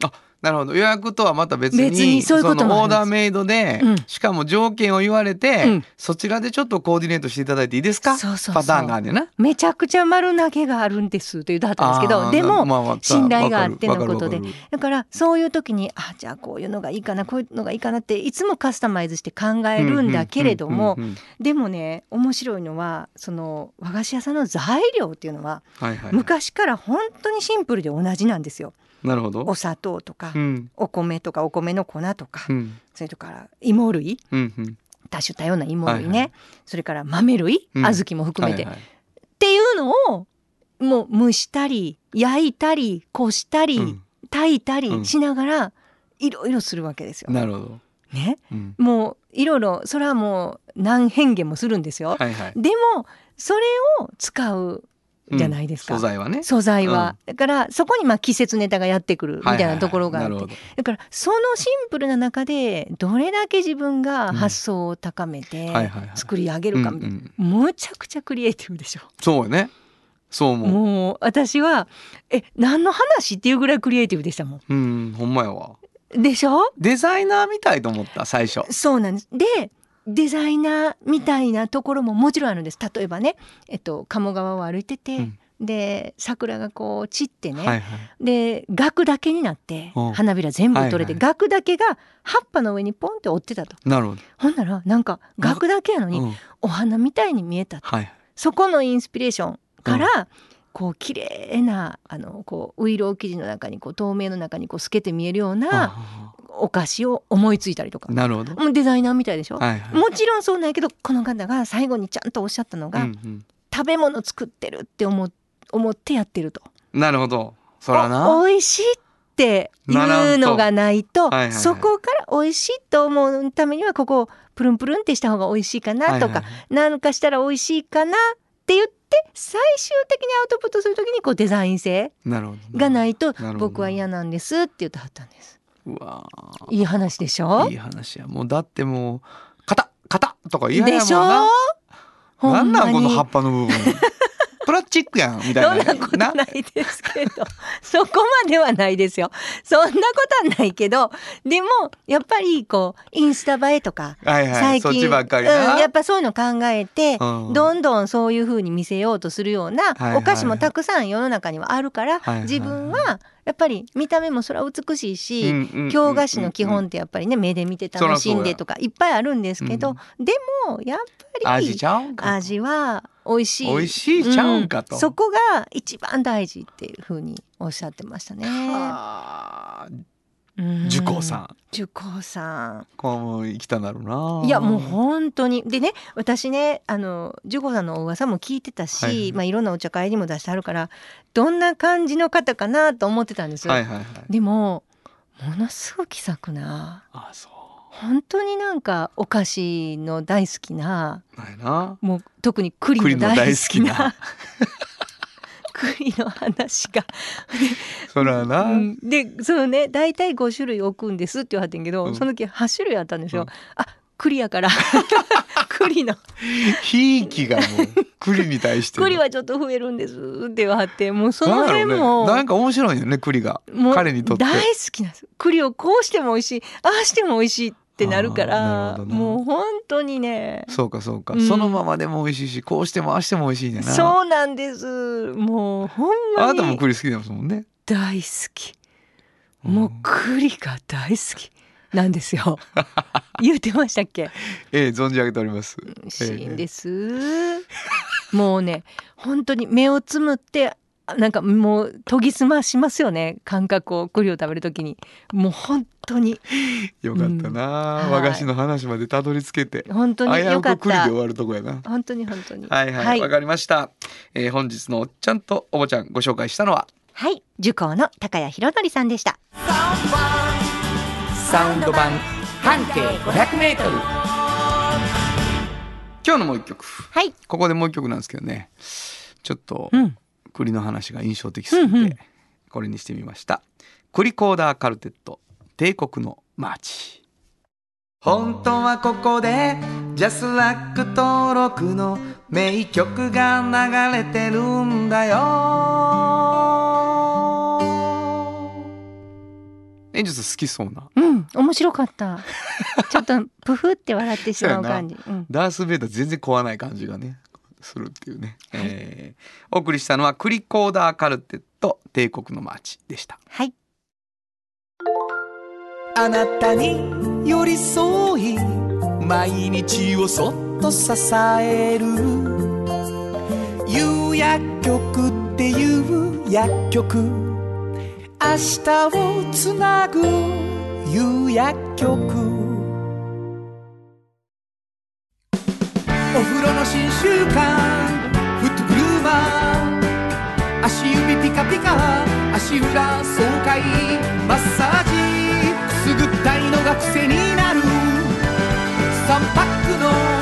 な。なるほど。予約とはまた別に別にそういうこともオーダーメイドで、うん。しかも条件を言われて、うん。そちらでちょっとコーディネートしていただいていいですか？そうそうパターンがあるんな。めちゃくちゃ丸投げがあるんですって言ってはったんですけどでもまあまあ信頼があってのことで。だからそういう時にあじゃあこういうのがいいかなこういうのがいいかなっていつもカスタマイズして考えるんだけれどもでもね面白いのはその和菓子屋さんの材料っていうのははいはい、昔から本当にシンプルで同じなんですよ。なるほど。お。砂糖とかうん。お米とかお米の粉とかうん。それとから芋類。うんうん。多種多様な芋類ね、はいはい。それから豆類、うん。小豆も含めて、はいはい。っていうのをもう蒸したり焼いたりこしたり、うん。炊いたりうん。しながらいろいろするわけですよ。なるほど。ね、うん。もういろいろそれはもう何変化もするんですよ。はいはい。でもそれを使うじゃないですか。うん素材はね。素材は、だからそこにまあ季節ネタがやってくるみたいなところがあって、はいはいはいだからそのシンプルな中でどれだけ自分が発想を高めて作り上げるかみたいな、うんうんむちゃくちゃクリエイティブでしょ。そうよね。そう思う。もう私はえ何の話っていうぐらいクリエイティブでしたもうん、ほんまやわ。ん。でしょ？デザイナーみたいと思った最初。そうなんです。でデザイナーみたいなところももちろんあるんです。例えばね、えっと、鴨川を歩いてて、うんで桜がこう散ってね、はいはい。で額だけになってうん花びら全部取れて、はいはい額だけが葉っぱの上にポンって折ってたと。なるほど。ほんならなんか額だけやのにうんお花みたいに見えたと。はい。そこのインスピレーションから、こう綺麗なあのこうウイロー生地の中にこう透明の中にこう透けて見えるようなあお菓子を思いついたりとかーなるほど。もうデザイナーみたいでしょ、はいはい。もちろんそうなんやけどこの方が最後にちゃんとおっしゃったのが、うん食べ物作ってるって思思ってやってると。うん、なるほど。そらな。お美味しいっていうのがないとはいはいはいそこから美味しいと思うためにはここをプルンプルンってした方が美味しいかなとか、はいはいはいなんかしたら美味しいかなって言って最終的にアウトプットするときにこうデザイン性。がないと僕は嫌なんですって言ってはったんです。うわいい話でしょ？ーいい話や。もうだってもう、型型とか嫌やもんな。でしょ？ほなんなんこの葉っぱの部分。プラスチックやんみたいな。そんなことないですけど そこまではないですよそんなことはないけどでもやっぱりこうインスタ映えとかはいはい。最近うん、な。やっぱそういうの考えて、うんどんどんそういう風に見せようとするようなお菓子もたくさん世の中にはあるから、はいはい自分はやっぱり見た目もそれは美しいし、京菓子の基本ってやっぱりね目で見て楽しんでとかいっぱいあるんですけど、でもやっぱり味ちゃうんか。味は美味しい美味しいちゃうんかと。んそこが一番大事っていう風におっしゃってましたね。受講さん。受講さんこうもう生きたんだろうな。いやもう本当にでね私ねあのジュゴさんのお噂も聞いてたし、はいまあ、いろんなお茶会にも出してあるからどんな感じの方かなと思ってたんですよ。はいはいはい。でもものすごく気さくなあそう。本当になんかお菓子の大好きなないな。もう特に栗栗の大好きな きな栗の話が。そらな。うんでそのね大体5種類置くんですって言わはってんけど、うんその時8種類あったんですよ。うんあ栗やから 栗のひいきがもう栗に対しての。栗はちょっと増えるんですって言わはってもうその辺もなんか面白いよね栗が彼にとって。大好きなんです栗をこうしても美味しいああしても美味しいってなるからるほどな。もう本当にね。そうかそうか、うん。そのままでも美味しいしこうしてもああしても美味しいんだな。そうなんです。もうほんまあなたもに栗好きですもんね。大好き。もう栗が大好き。なんですよ。言ってましたっけ？ええ存じ上げております。しいんです。もうね本当に目をつむってなんかもう研ぎ澄ましますよね感覚を栗を食べるときに。もう本当に。よかったな、はい和菓子の話までたどり着けて。本当によかった。く栗で終わるとこやな。本当に本当に。はいはいわ、かりました、えー本日のおっちゃんとおばちゃんご紹介したのは？はい。受講の高谷博則さんでした。サウンド版。半径 500m 今日のもう一曲。はい。ここでもう一曲なんですけどね。ちょっとうん栗の話が印象的すぎて、うんうん。これにしてみました。栗コーダーカルテット帝国のマーチ本当はここでジャスラック登録の名曲が流れてるんだよ。演術好きそうな。うん面白かった。ちょっとプフって笑ってしまう感じ。うん。ダース・ベイダー全然怖くない感じがねするっていうね、えーお送りしたのは栗コーダーカルテット帝国のマーチでした。はい。あなたに寄り添い毎日をそっと支える。夕薬局っていう薬局。明日をつなぐ夕薬局お風呂の新習慣。フットグルーマー足指ピカピカ足裏爽快。マッサージ。くすぐったいのが癖になる。3パックの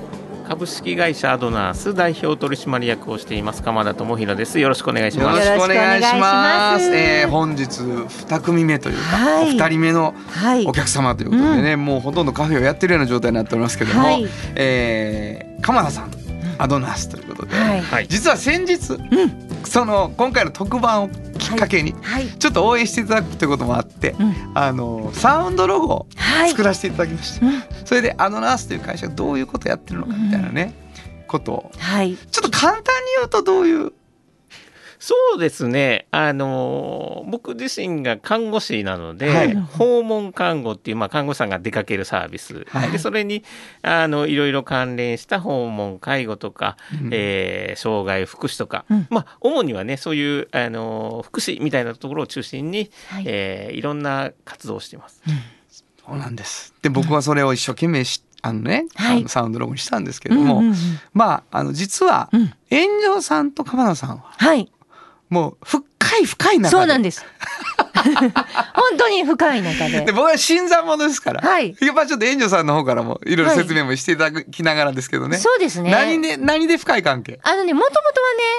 株式会社アドナース代表取締役をしています鎌田智博です。よろしくお願いします。よろしくお願いします。えー本日二組目というか、はい。お二人目のはい。お客様ということでね、もうほとんどカフェをやってるような状態になっておりますけども、はい。えー鎌田さんアドナースということで、はい。はい。実は先日、その今回の特番をきっかけに、はい。ちょっと応援していただくということもあって、うん。あのサウンドロゴをはい。作らせていただきました、うん。それでアドナースという会社がどういうことをやってるのかみたいなね、ことを。はい。ちょっと簡単に言うとどういうそうですね。あのー僕自身が看護師なので、はい。訪問看護っていう、まあ、看護師さんが出かけるサービス、はい。でそれにあのいろいろ関連した訪問介護とか、うん。えー障害福祉とか、うん。まあ主にはねそういうあのー福祉みたいなところを中心に、はい。えーいろんな活動をしています。そうなんです。で僕はそれを一生懸命しあのね、はい。あのサウンドロゴにしたんですけれども、うんうんうんまああの実は、うん。炎上さんと鎌田さんははいもう深い深い中で。そうなんです。本当に深い中で。で僕は新参者ですから、はい。やっぱちょっと炎上さんの方からもいろいろ説明もしていただきながらですけどね、そうですね。何で何で深い関係？あのねもともとは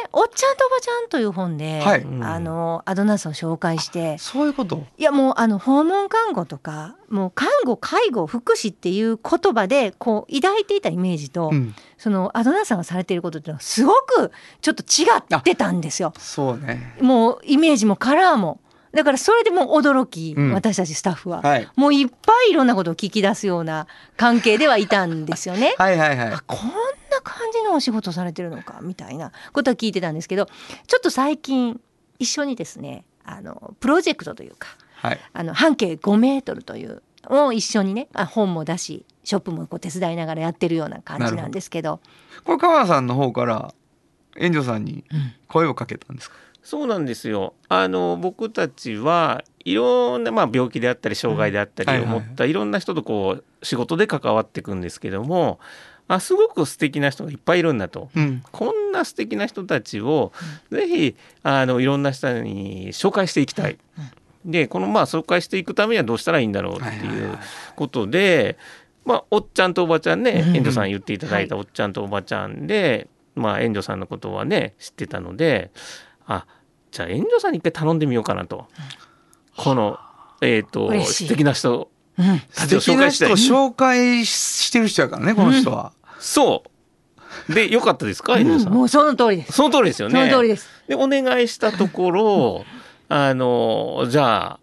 ね「おっちゃんとおばちゃん」という本で、はい。あのアドナースを紹介して。そういうこと？いやもうあの訪問看護とかもう看護介護福祉っていう言葉でこう抱いていたイメージと、うん。そのアドナースさんがされていることっていうのはすごくちょっと違ってたんですよ。そうね。もうイメージもカラーもだからそれでもう驚き、うん。私たちスタッフは、はい。もういっぱいいろんなことを聞き出すような関係ではいたんですよね。はいはいはい。あこんな感じのお仕事されてるのかみたいな。ことは聞いてたんですけどちょっと最近一緒にですねあのプロジェクトというかはい。あの半径5メートルというのを一緒にねあ本も出しショップもこう手伝いながらやってるような感じなんですけど。これ鎌田さんの方から炎上さんに声をかけたんですか、そうなんですよ。あの僕たちはいろんな、まあ、病気であったり障害であったりを持ったいろんな人とこう仕事で関わっていくんですけどもあすごく素敵な人がいっぱいいるんだと。うん。こんな素敵な人たちをぜひあのいろんな人に紹介していきたい。でこのまあ紹介していくためにはどうしたらいいんだろうってはいうはい。ことで、まあ、おっちゃんとおばちゃんねうん。遠藤さん言っていただいたおっちゃんとおばちゃんで、まあ、遠藤さんのことはね知ってたのであじゃあ遠藤さんに一回頼んでみようかなと。この、えー、と素敵な人うん。素敵な人を紹介してる人やからねこの人は。そう。でよかったですか遠藤さん、もうその通りです。その通りですよそのね通りです。でお願いしたところあのじゃあ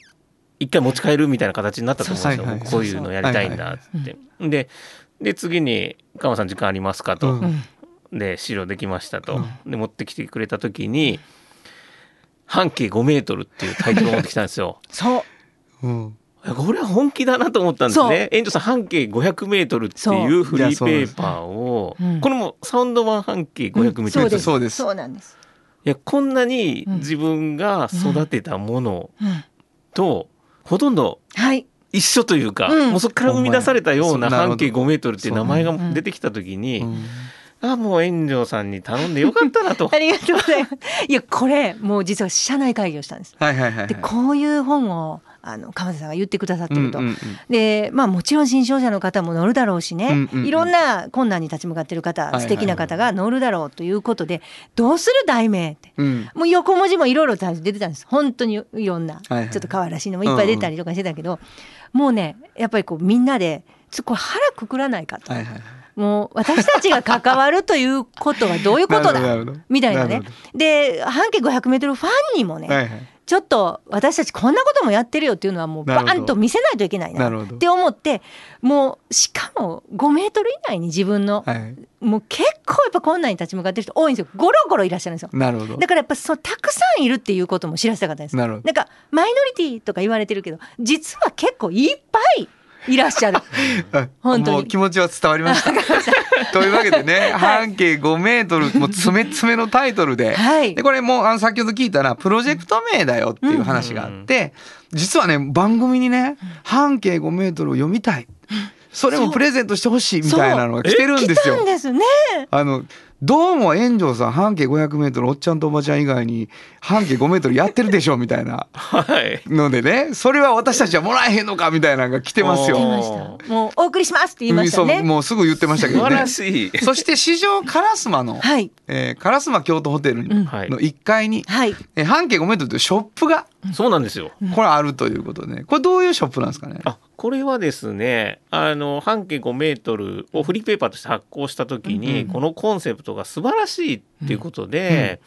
一回持ち帰るみたいな形になったと思うんですよ、はいはい僕こういうのやりたいんだっつって、でで次に「鎌さん時間ありますか?」と、うん。で資料できましたと、で持ってきてくれた時に「半径5メートル」っていうタイトルを持ってきたんですよ。そう。うんこれは本気だなと思ったんですね。園長さん半径500メートルっていうフリーペーパーを、うですこれもサウンド版半径500メートル、そうです。そうですそうなんです。いやこんなに自分が育てたものうん。とほとんどはい。一緒というか、うんもうそこから生み出されたような半径5メートルっていう名前が出てきた時に、うんあもう炎上さんに頼んでよかったなと あ。りがとうございます。いや、これ、もう実は社内会議をしたんです。はいはいはいはい。で、こういう本を、あの、鎌田さんが言ってくださってると。うんうんうんで、まあもちろん新商社の方も乗るだろうしね、うんうんうんいろんな困難に立ち向かってる方、いはい素敵な方が乗るだろうということで、どうする題名って。うんもう横文字もいろいろ出てたんです。本当にいろんな、はいはいちょっと可愛らしいのもいっぱい出たりとかしてたけど、もうね、やっぱりこうみんなで、ちょっとこれ腹くくらないかと。はいはいはい。もう私たちが関わるということはどういうことだ？みたいなね。で、半径500メートルファンにもね、はいはい。ちょっと私たちこんなこともやってるよっていうのはもうバーンと見せないといけないなって思ってもうしかも5メートル以内に自分の、はい。もう結構やっぱ困難に立ち向かってる人多いんですよ。ゴロゴロいらっしゃるんですよ。なるほど。だからやっぱそうたくさんいるっていうことも知らせたかったんですなるほど。なんかマイノリティとか言われてるけど実は結構いっぱいいらっしゃる。は い本当に。もう気持ちは伝わりました。というわけでね、半径5メートル、もう詰め詰めのタイトルで、はい。でこれもうあの先ほど聞いたらプロジェクト名だよっていう話があって、実はね番組にね半径5メートルを読みたい、それもプレゼントしてほしいみたいなのが来てるん来ですよ。たん。ですね。あのどうも炎上さん半径500メートルおっちゃんとおばちゃん以外に半径5メートルやってるでしょみたいなはい。のでねそれは私たちはもらえへんのかみたいなのが来てますおよ。来ましたもうお送りしますって言いましたねもうすぐ言ってましたけどね素晴ら。しい。そして市場烏丸の、はいえー烏丸京都ホテルの1階に、はいえー半径5メートルというショップがそうなんですよ。これあるということで、ね、これどういうショップなんですかね？あこれはですねあの半径5メートルをフリーペーパーとして発行した時に、このコンセプトが素晴らしいっていうことで、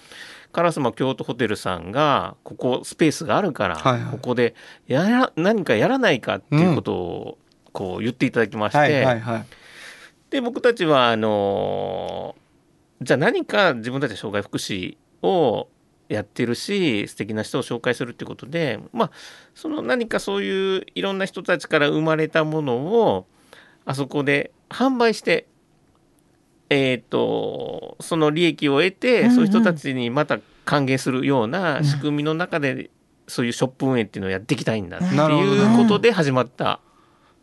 烏丸京都ホテルさんがここスペースがあるから、ここでやら何かやらないかっていうことをこう言っていただきまして。で僕たちはあのじゃあ何か自分たちは障害福祉をやってるし素敵な人を紹介するっていうことでまあその何かそういういろんな人たちから生まれたものをあそこで販売してえっ、とその利益を得て、うんうん。そういう人たちにまた還元するような仕組みの中で、そういうショップ運営っていうのをやっていきたいんだっていうことで始まった。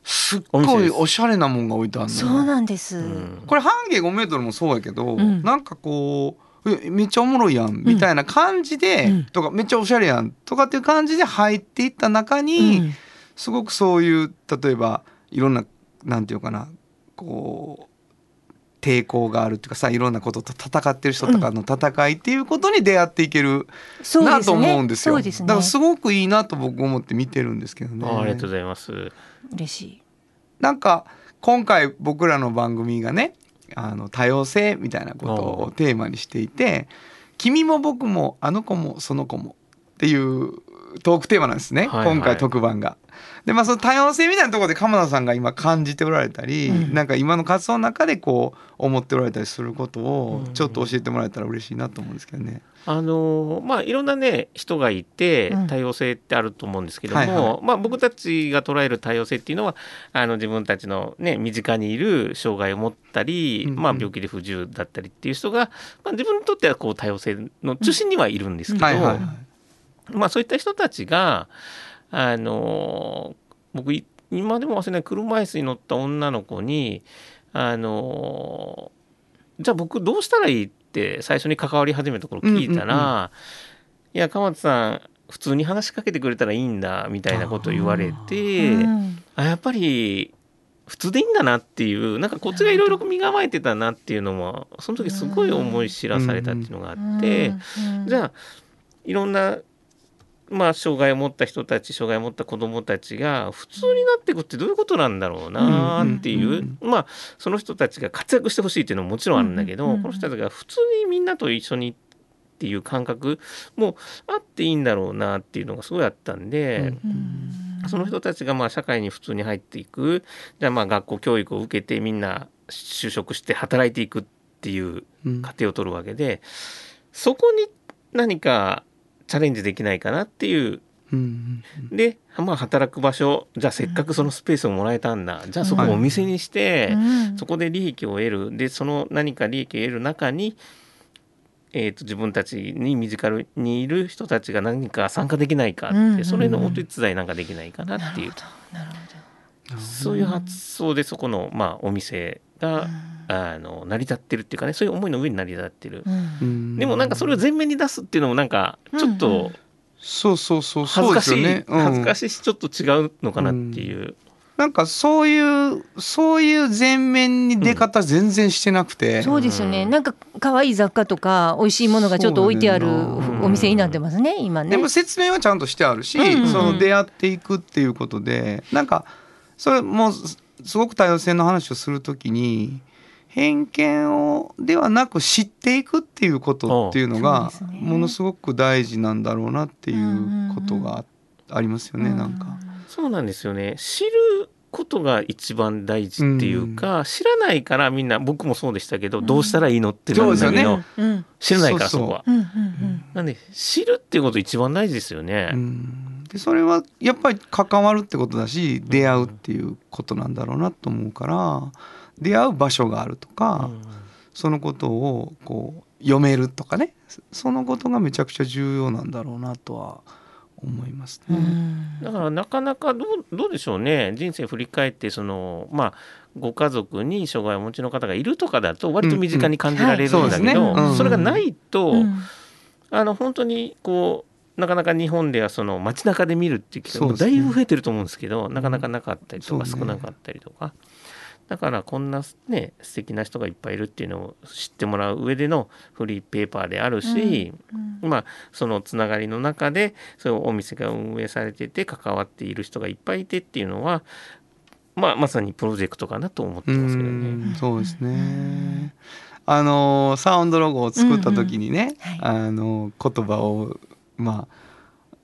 すっごいおしゃれなもんが置いてあるのよ。そうなんです、うん。これ半径5メートルもそうやけど、ん。なんかこうえめっちゃおもろいやんみたいな感じで、うん。とかめっちゃおしゃれやんとかっていう感じで入っていった中に、うん。すごくそういう例えばいろんななんていうかなこう抵抗があるっていうかさいろんなことと戦ってる人とかの戦いっていうことに出会っていけるそうですね。なと思うんですよ。そうですね。だからすごくいいなと僕思って見てるんですけどね。あありがとうございます。嬉しい。なんか今回僕らの番組がねあの多様性みたいなことをテーマにしていて「君も僕もあの子もその子も」っていうトークテーマなんですね、はいはい今回特番が。でまあその多様性みたいなところで鎌田さんが今感じておられたり、うんなんか今の活動の中でこう思っておられたりすることをうんちょっと教えてもらえたら嬉しいなと思うんですけどね。あのーまあいろんなね人がいてうん。多様性ってあると思うんですけども、はいはい。まあ僕たちが捉える多様性っていうのはあの自分たちのね身近にいる障害を持ったり、うんうん。まあ病気で不自由だったりっていう人が、まあ、自分にとってはこう多様性の中心にはいるんですけど、はいはいはい。まあそういった人たちがあのー僕い今でも忘れない車椅子に乗った女の子にあのーじゃあ僕どうしたらいいって最初に関わり始めた頃聞いたら、いや鎌田さん普通に話しかけてくれたらいいんだみたいなことを言われてうん。あやっぱり普通でいいんだなっていうなんかこっちがいろいろ身構えてたなっていうのもその時すごい思い知らされたっていうのがあって。じゃあいろんなまあ、障害を持った人たち障害を持った子どもたちが普通になっていくってどういうことなんだろうなっていう、まあその人たちが活躍してほしいっていうのももちろんあるんだけど、この人たちが普通にみんなと一緒にっていう感覚もあっていいんだろうなっていうのがすごいあったんで。その人たちがまあ社会に普通に入っていく。じゃあまあ学校教育を受けてみんな就職して働いていくっていううん。過程を取るわけでそこに何かチャレンジできないかなっていう。うんで、まあ、働く場所じゃあせっかくそのスペースをもらえたんだ、じゃあそこをお店にして、うん。そこで利益を得る。でその何か利益を得る中に、えー、と自分たちに身近にいる人たちが何か参加できないかって、うんうんそれのお手伝いなんかできないかなっていう。そういう発想でそこの、まあ、お店が、あの成り立ってるっていうかねそういう思いの上に成り立ってる。でもなんかそれを前面に出すっていうのもなんかちょっうん。うとそうそうそう恥ずかしい、ねうん恥ずかしいしちょっと違うのかなっていう。なんかそういうそういう全面に出方全然してなくて、そうですよね。なんか可愛い雑貨とか美味しいものがちょっと置いてあるお店になってますね。今ね。でも説明はちゃんとしてあるし、うんうんその出会っていくっていうことでなんかそれもすすごく多様性の話をするときに偏見をではなく知っていくっていうことっていうのがものすごく大事なんだろうなっていうことがありますよね、なんか。そうなんですよね。知ることが一番大事っていうか、知らないからみんな僕もそうでしたけど、どうしたらいいのってなるんだけど、そうんうん。知らないからそうそうそこは。うん。うん。なんで知るっていうこと一番大事ですよね。うんでそれはやっぱり関わるってことだし出会うっていうことなんだろうなと思うから出会う場所があるとか、そのことをこう読めるとかねそそのことがめちゃくちゃ重要なんだろうなとは思いますね。ん。だからなかなかどうどうでしょうね。人生振り返ってそのまあご家族に障害をお持ちの方がいるとかだと割と身近に感じられるんだけどですね。うん。それがないと、うん。あの本当にこうなかなか日本ではその街中で見るっていう機会もだいぶ増えてると思うんですけどなかなかなかったりとか少なかったりとか。だからこんなね素敵な人がいっぱいいるっていうのを知ってもらう上でのフリーペーパーであるし、まあそのつながりの中でそういうお店が運営されてて関わっている人がいっぱいいてっていうのは、まあ、まさにプロジェクトかなと思ってうますけどね。ん。そうですね。あのサウンドロゴを作った時にね、うん。うんあの言葉をま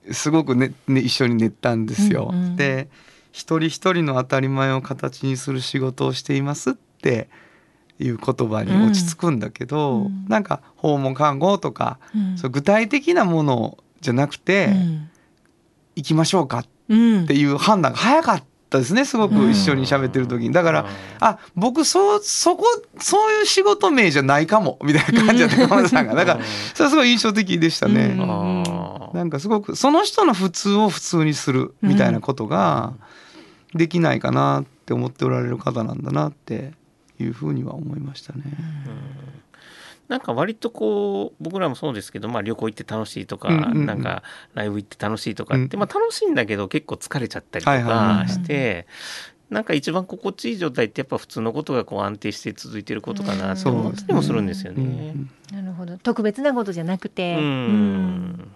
あすごくねね一緒に練ったんですよ。うんうん。で一人一人の当たり前を形にする仕事をしていますっていう言葉に落ち着くんだけど、うん。なんか訪問看護とか、うん。そう具体的なものじゃなくて、うん。行きましょうかうんっていう判断が早かったですねすごく一緒に喋ってる時に。だから、あ僕そうそこそういう仕事名じゃないかもみたいな感じだった鎌田さんが。だからそれはすごい印象的でしたね。なんかすごくその人の普通を普通にするみたいなことができないかなって思っておられる方なんだなっていうふうには思いましたね。なんか割とこう僕らもそうですけど、まあ、旅行行って楽しいとか、うんうんうん。なんかライブ行って楽しいとかって、うん。まあ、楽しいんだけど結構疲れちゃったりとはいはいかはい。して、なんか一番心地いい状態ってやっぱ普通のことがこう安定して続いてることかなって思ったりもするんですよね。うん。なるほど。特別なことじゃなくて。うん。うん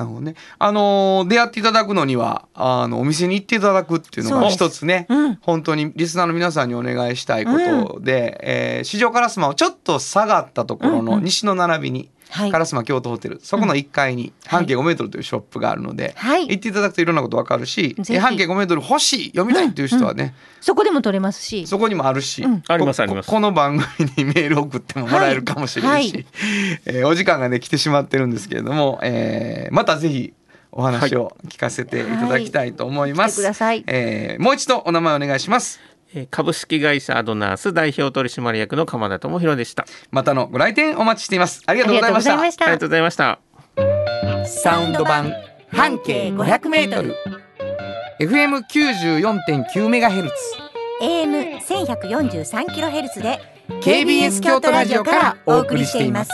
なるほどね。あのー出会っていただくのにはあのお店に行っていただくっていうのが一つね。うん本当にリスナーの皆さんにお願いしたいことで、えー市場カラスマをちょっと下がったところうんうんの西の並びに、はい。カラスマ京都ホテル。そこの1階に半径5メートルというショップがあるので、はい。行っていただくといろんなことわかるし半径5メートル欲しい読みたいっていう人はね、そこでも取れますし。そこにもあるし、うん。ありますこあります。ここの番組にメール送ってももらえるかもしれないし、はい。えーお時間がね来てしまってるんですけれども、えーまたぜひお話を聞かせていただきたいと思います。ください。えーもう一度お名前お願いします。えー株式会社アドナース代表取締役の鎌田智博でした。またのご来店お待ちしています。ありあがとうございました。ありがとうございました。サウンド版半径500メートル FM 94.9メガヘルツ AM 千百四十三キロヘルツで KBS 京都ラジオからお送りしています。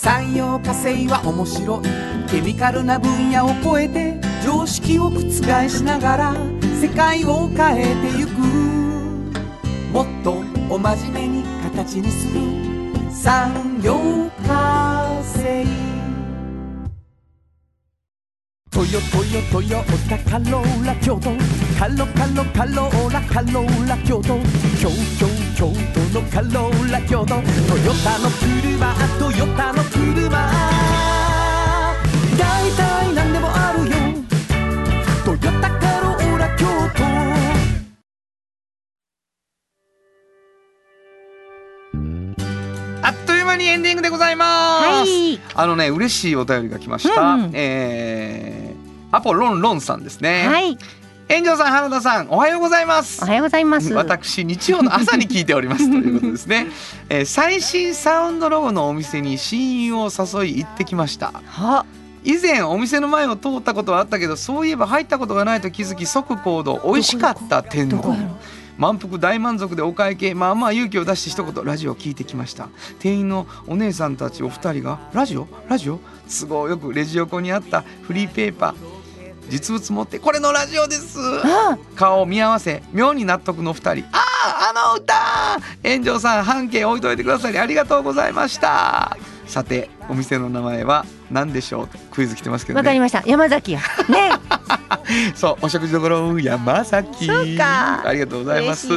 産業化成は面白いケミカルな分野を超えて常識を覆しながら世界を変えてゆくもっとお真面目に形にする産業化成トヨトヨトヨタカローラ京都カロカロカローラカローラ京都京京京都のカローラ京都トヨタの車トヨタの車大体何でもあるよトヨタカローラ京都あっという間にエンディングでございます、はい。あのね嬉しいお便りが来ました、うん。うんえーアポロンロンさんですね、はい炎上さん原田さんおはようございます。おはようございます。私日曜の朝に聞いておりますということですね、えー最新サウンドロゴのお店に親友を誘い行ってきました。は。以前お店の前を通ったことはあったけどそういえば入ったことがないと気づき即行動美味しかった天丼満腹大満足でお会計まあまあ勇気を出して一言ラジオを聞いてきました。店員のお姉さんたちお二人が「ラジオ？ラジオ?」都合よくレジ横にあったフリーペーパー実物持って「これのラジオです」あ。顔を見合わせ妙に納得の二人「あああの歌。炎上さん半径置いといてくださりありがとうございました」さてお店の名前は何でしょう？クイズ来てますけどね。わかりました。山崎や。ね。そうお食事処山崎。そうか。ありがとうございます。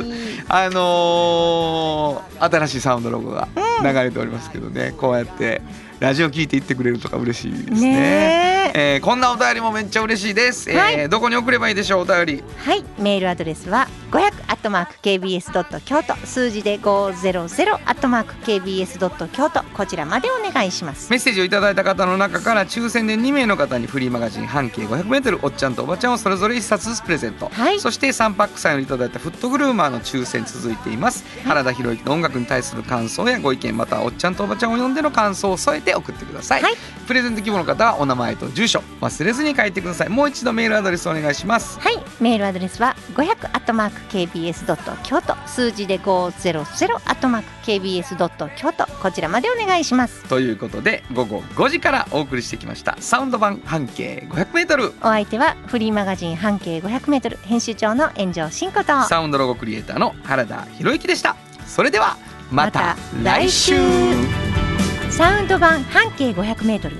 あのー新しいサウンドロゴが流れておりますけどね、こうやってラジオ聞いて言ってくれるとか嬉しいですね。ね。えーこんなお便りもめっちゃ嬉しいです、えーはい。どこに送ればいいでしょうお便り。はい。メールアドレスは500アットマーク KBS ドット京都数字で500アットマーク KBS ドット京都こちらまでお願いします。メッセージをいただいた方の中から抽選で2名の方にフリーマガジン半径 500m おっちゃんとおばちゃんをそれぞれ1冊ずつプレゼント、はい。そして3パックサインをいただいたフットグルーマーの抽選続いています、原田博之の音楽に対する感想やご意見またはおっちゃんとおばちゃんを呼んでの感想を添えて送ってください、はい。プレゼント希望の方はお名前と住所忘れずに書いてください。もう一度メールアドレスお願いします。はい。メールアドレスは500アットマーク KBS ドット京都数字で500アットマーク KBS ドット京都こちらまでお願いします。ということで午後5時からお送りしてきました。サウンド版半径 500m お相手はフリーマガジン半径500メートル編集長の炎上真子と。サウンドロゴクリエイターの原田博之でした。それではまた来週。来サウンド版半径500メートル。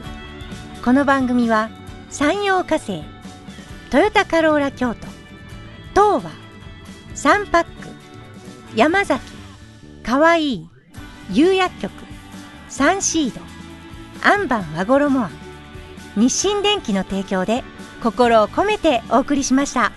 この番組は山陽火星トヨタカローラ京都東和3パック山崎かわいい釉薬局サンシードアンバン和衣ア日清電機の提供で心を込めてお送りしました。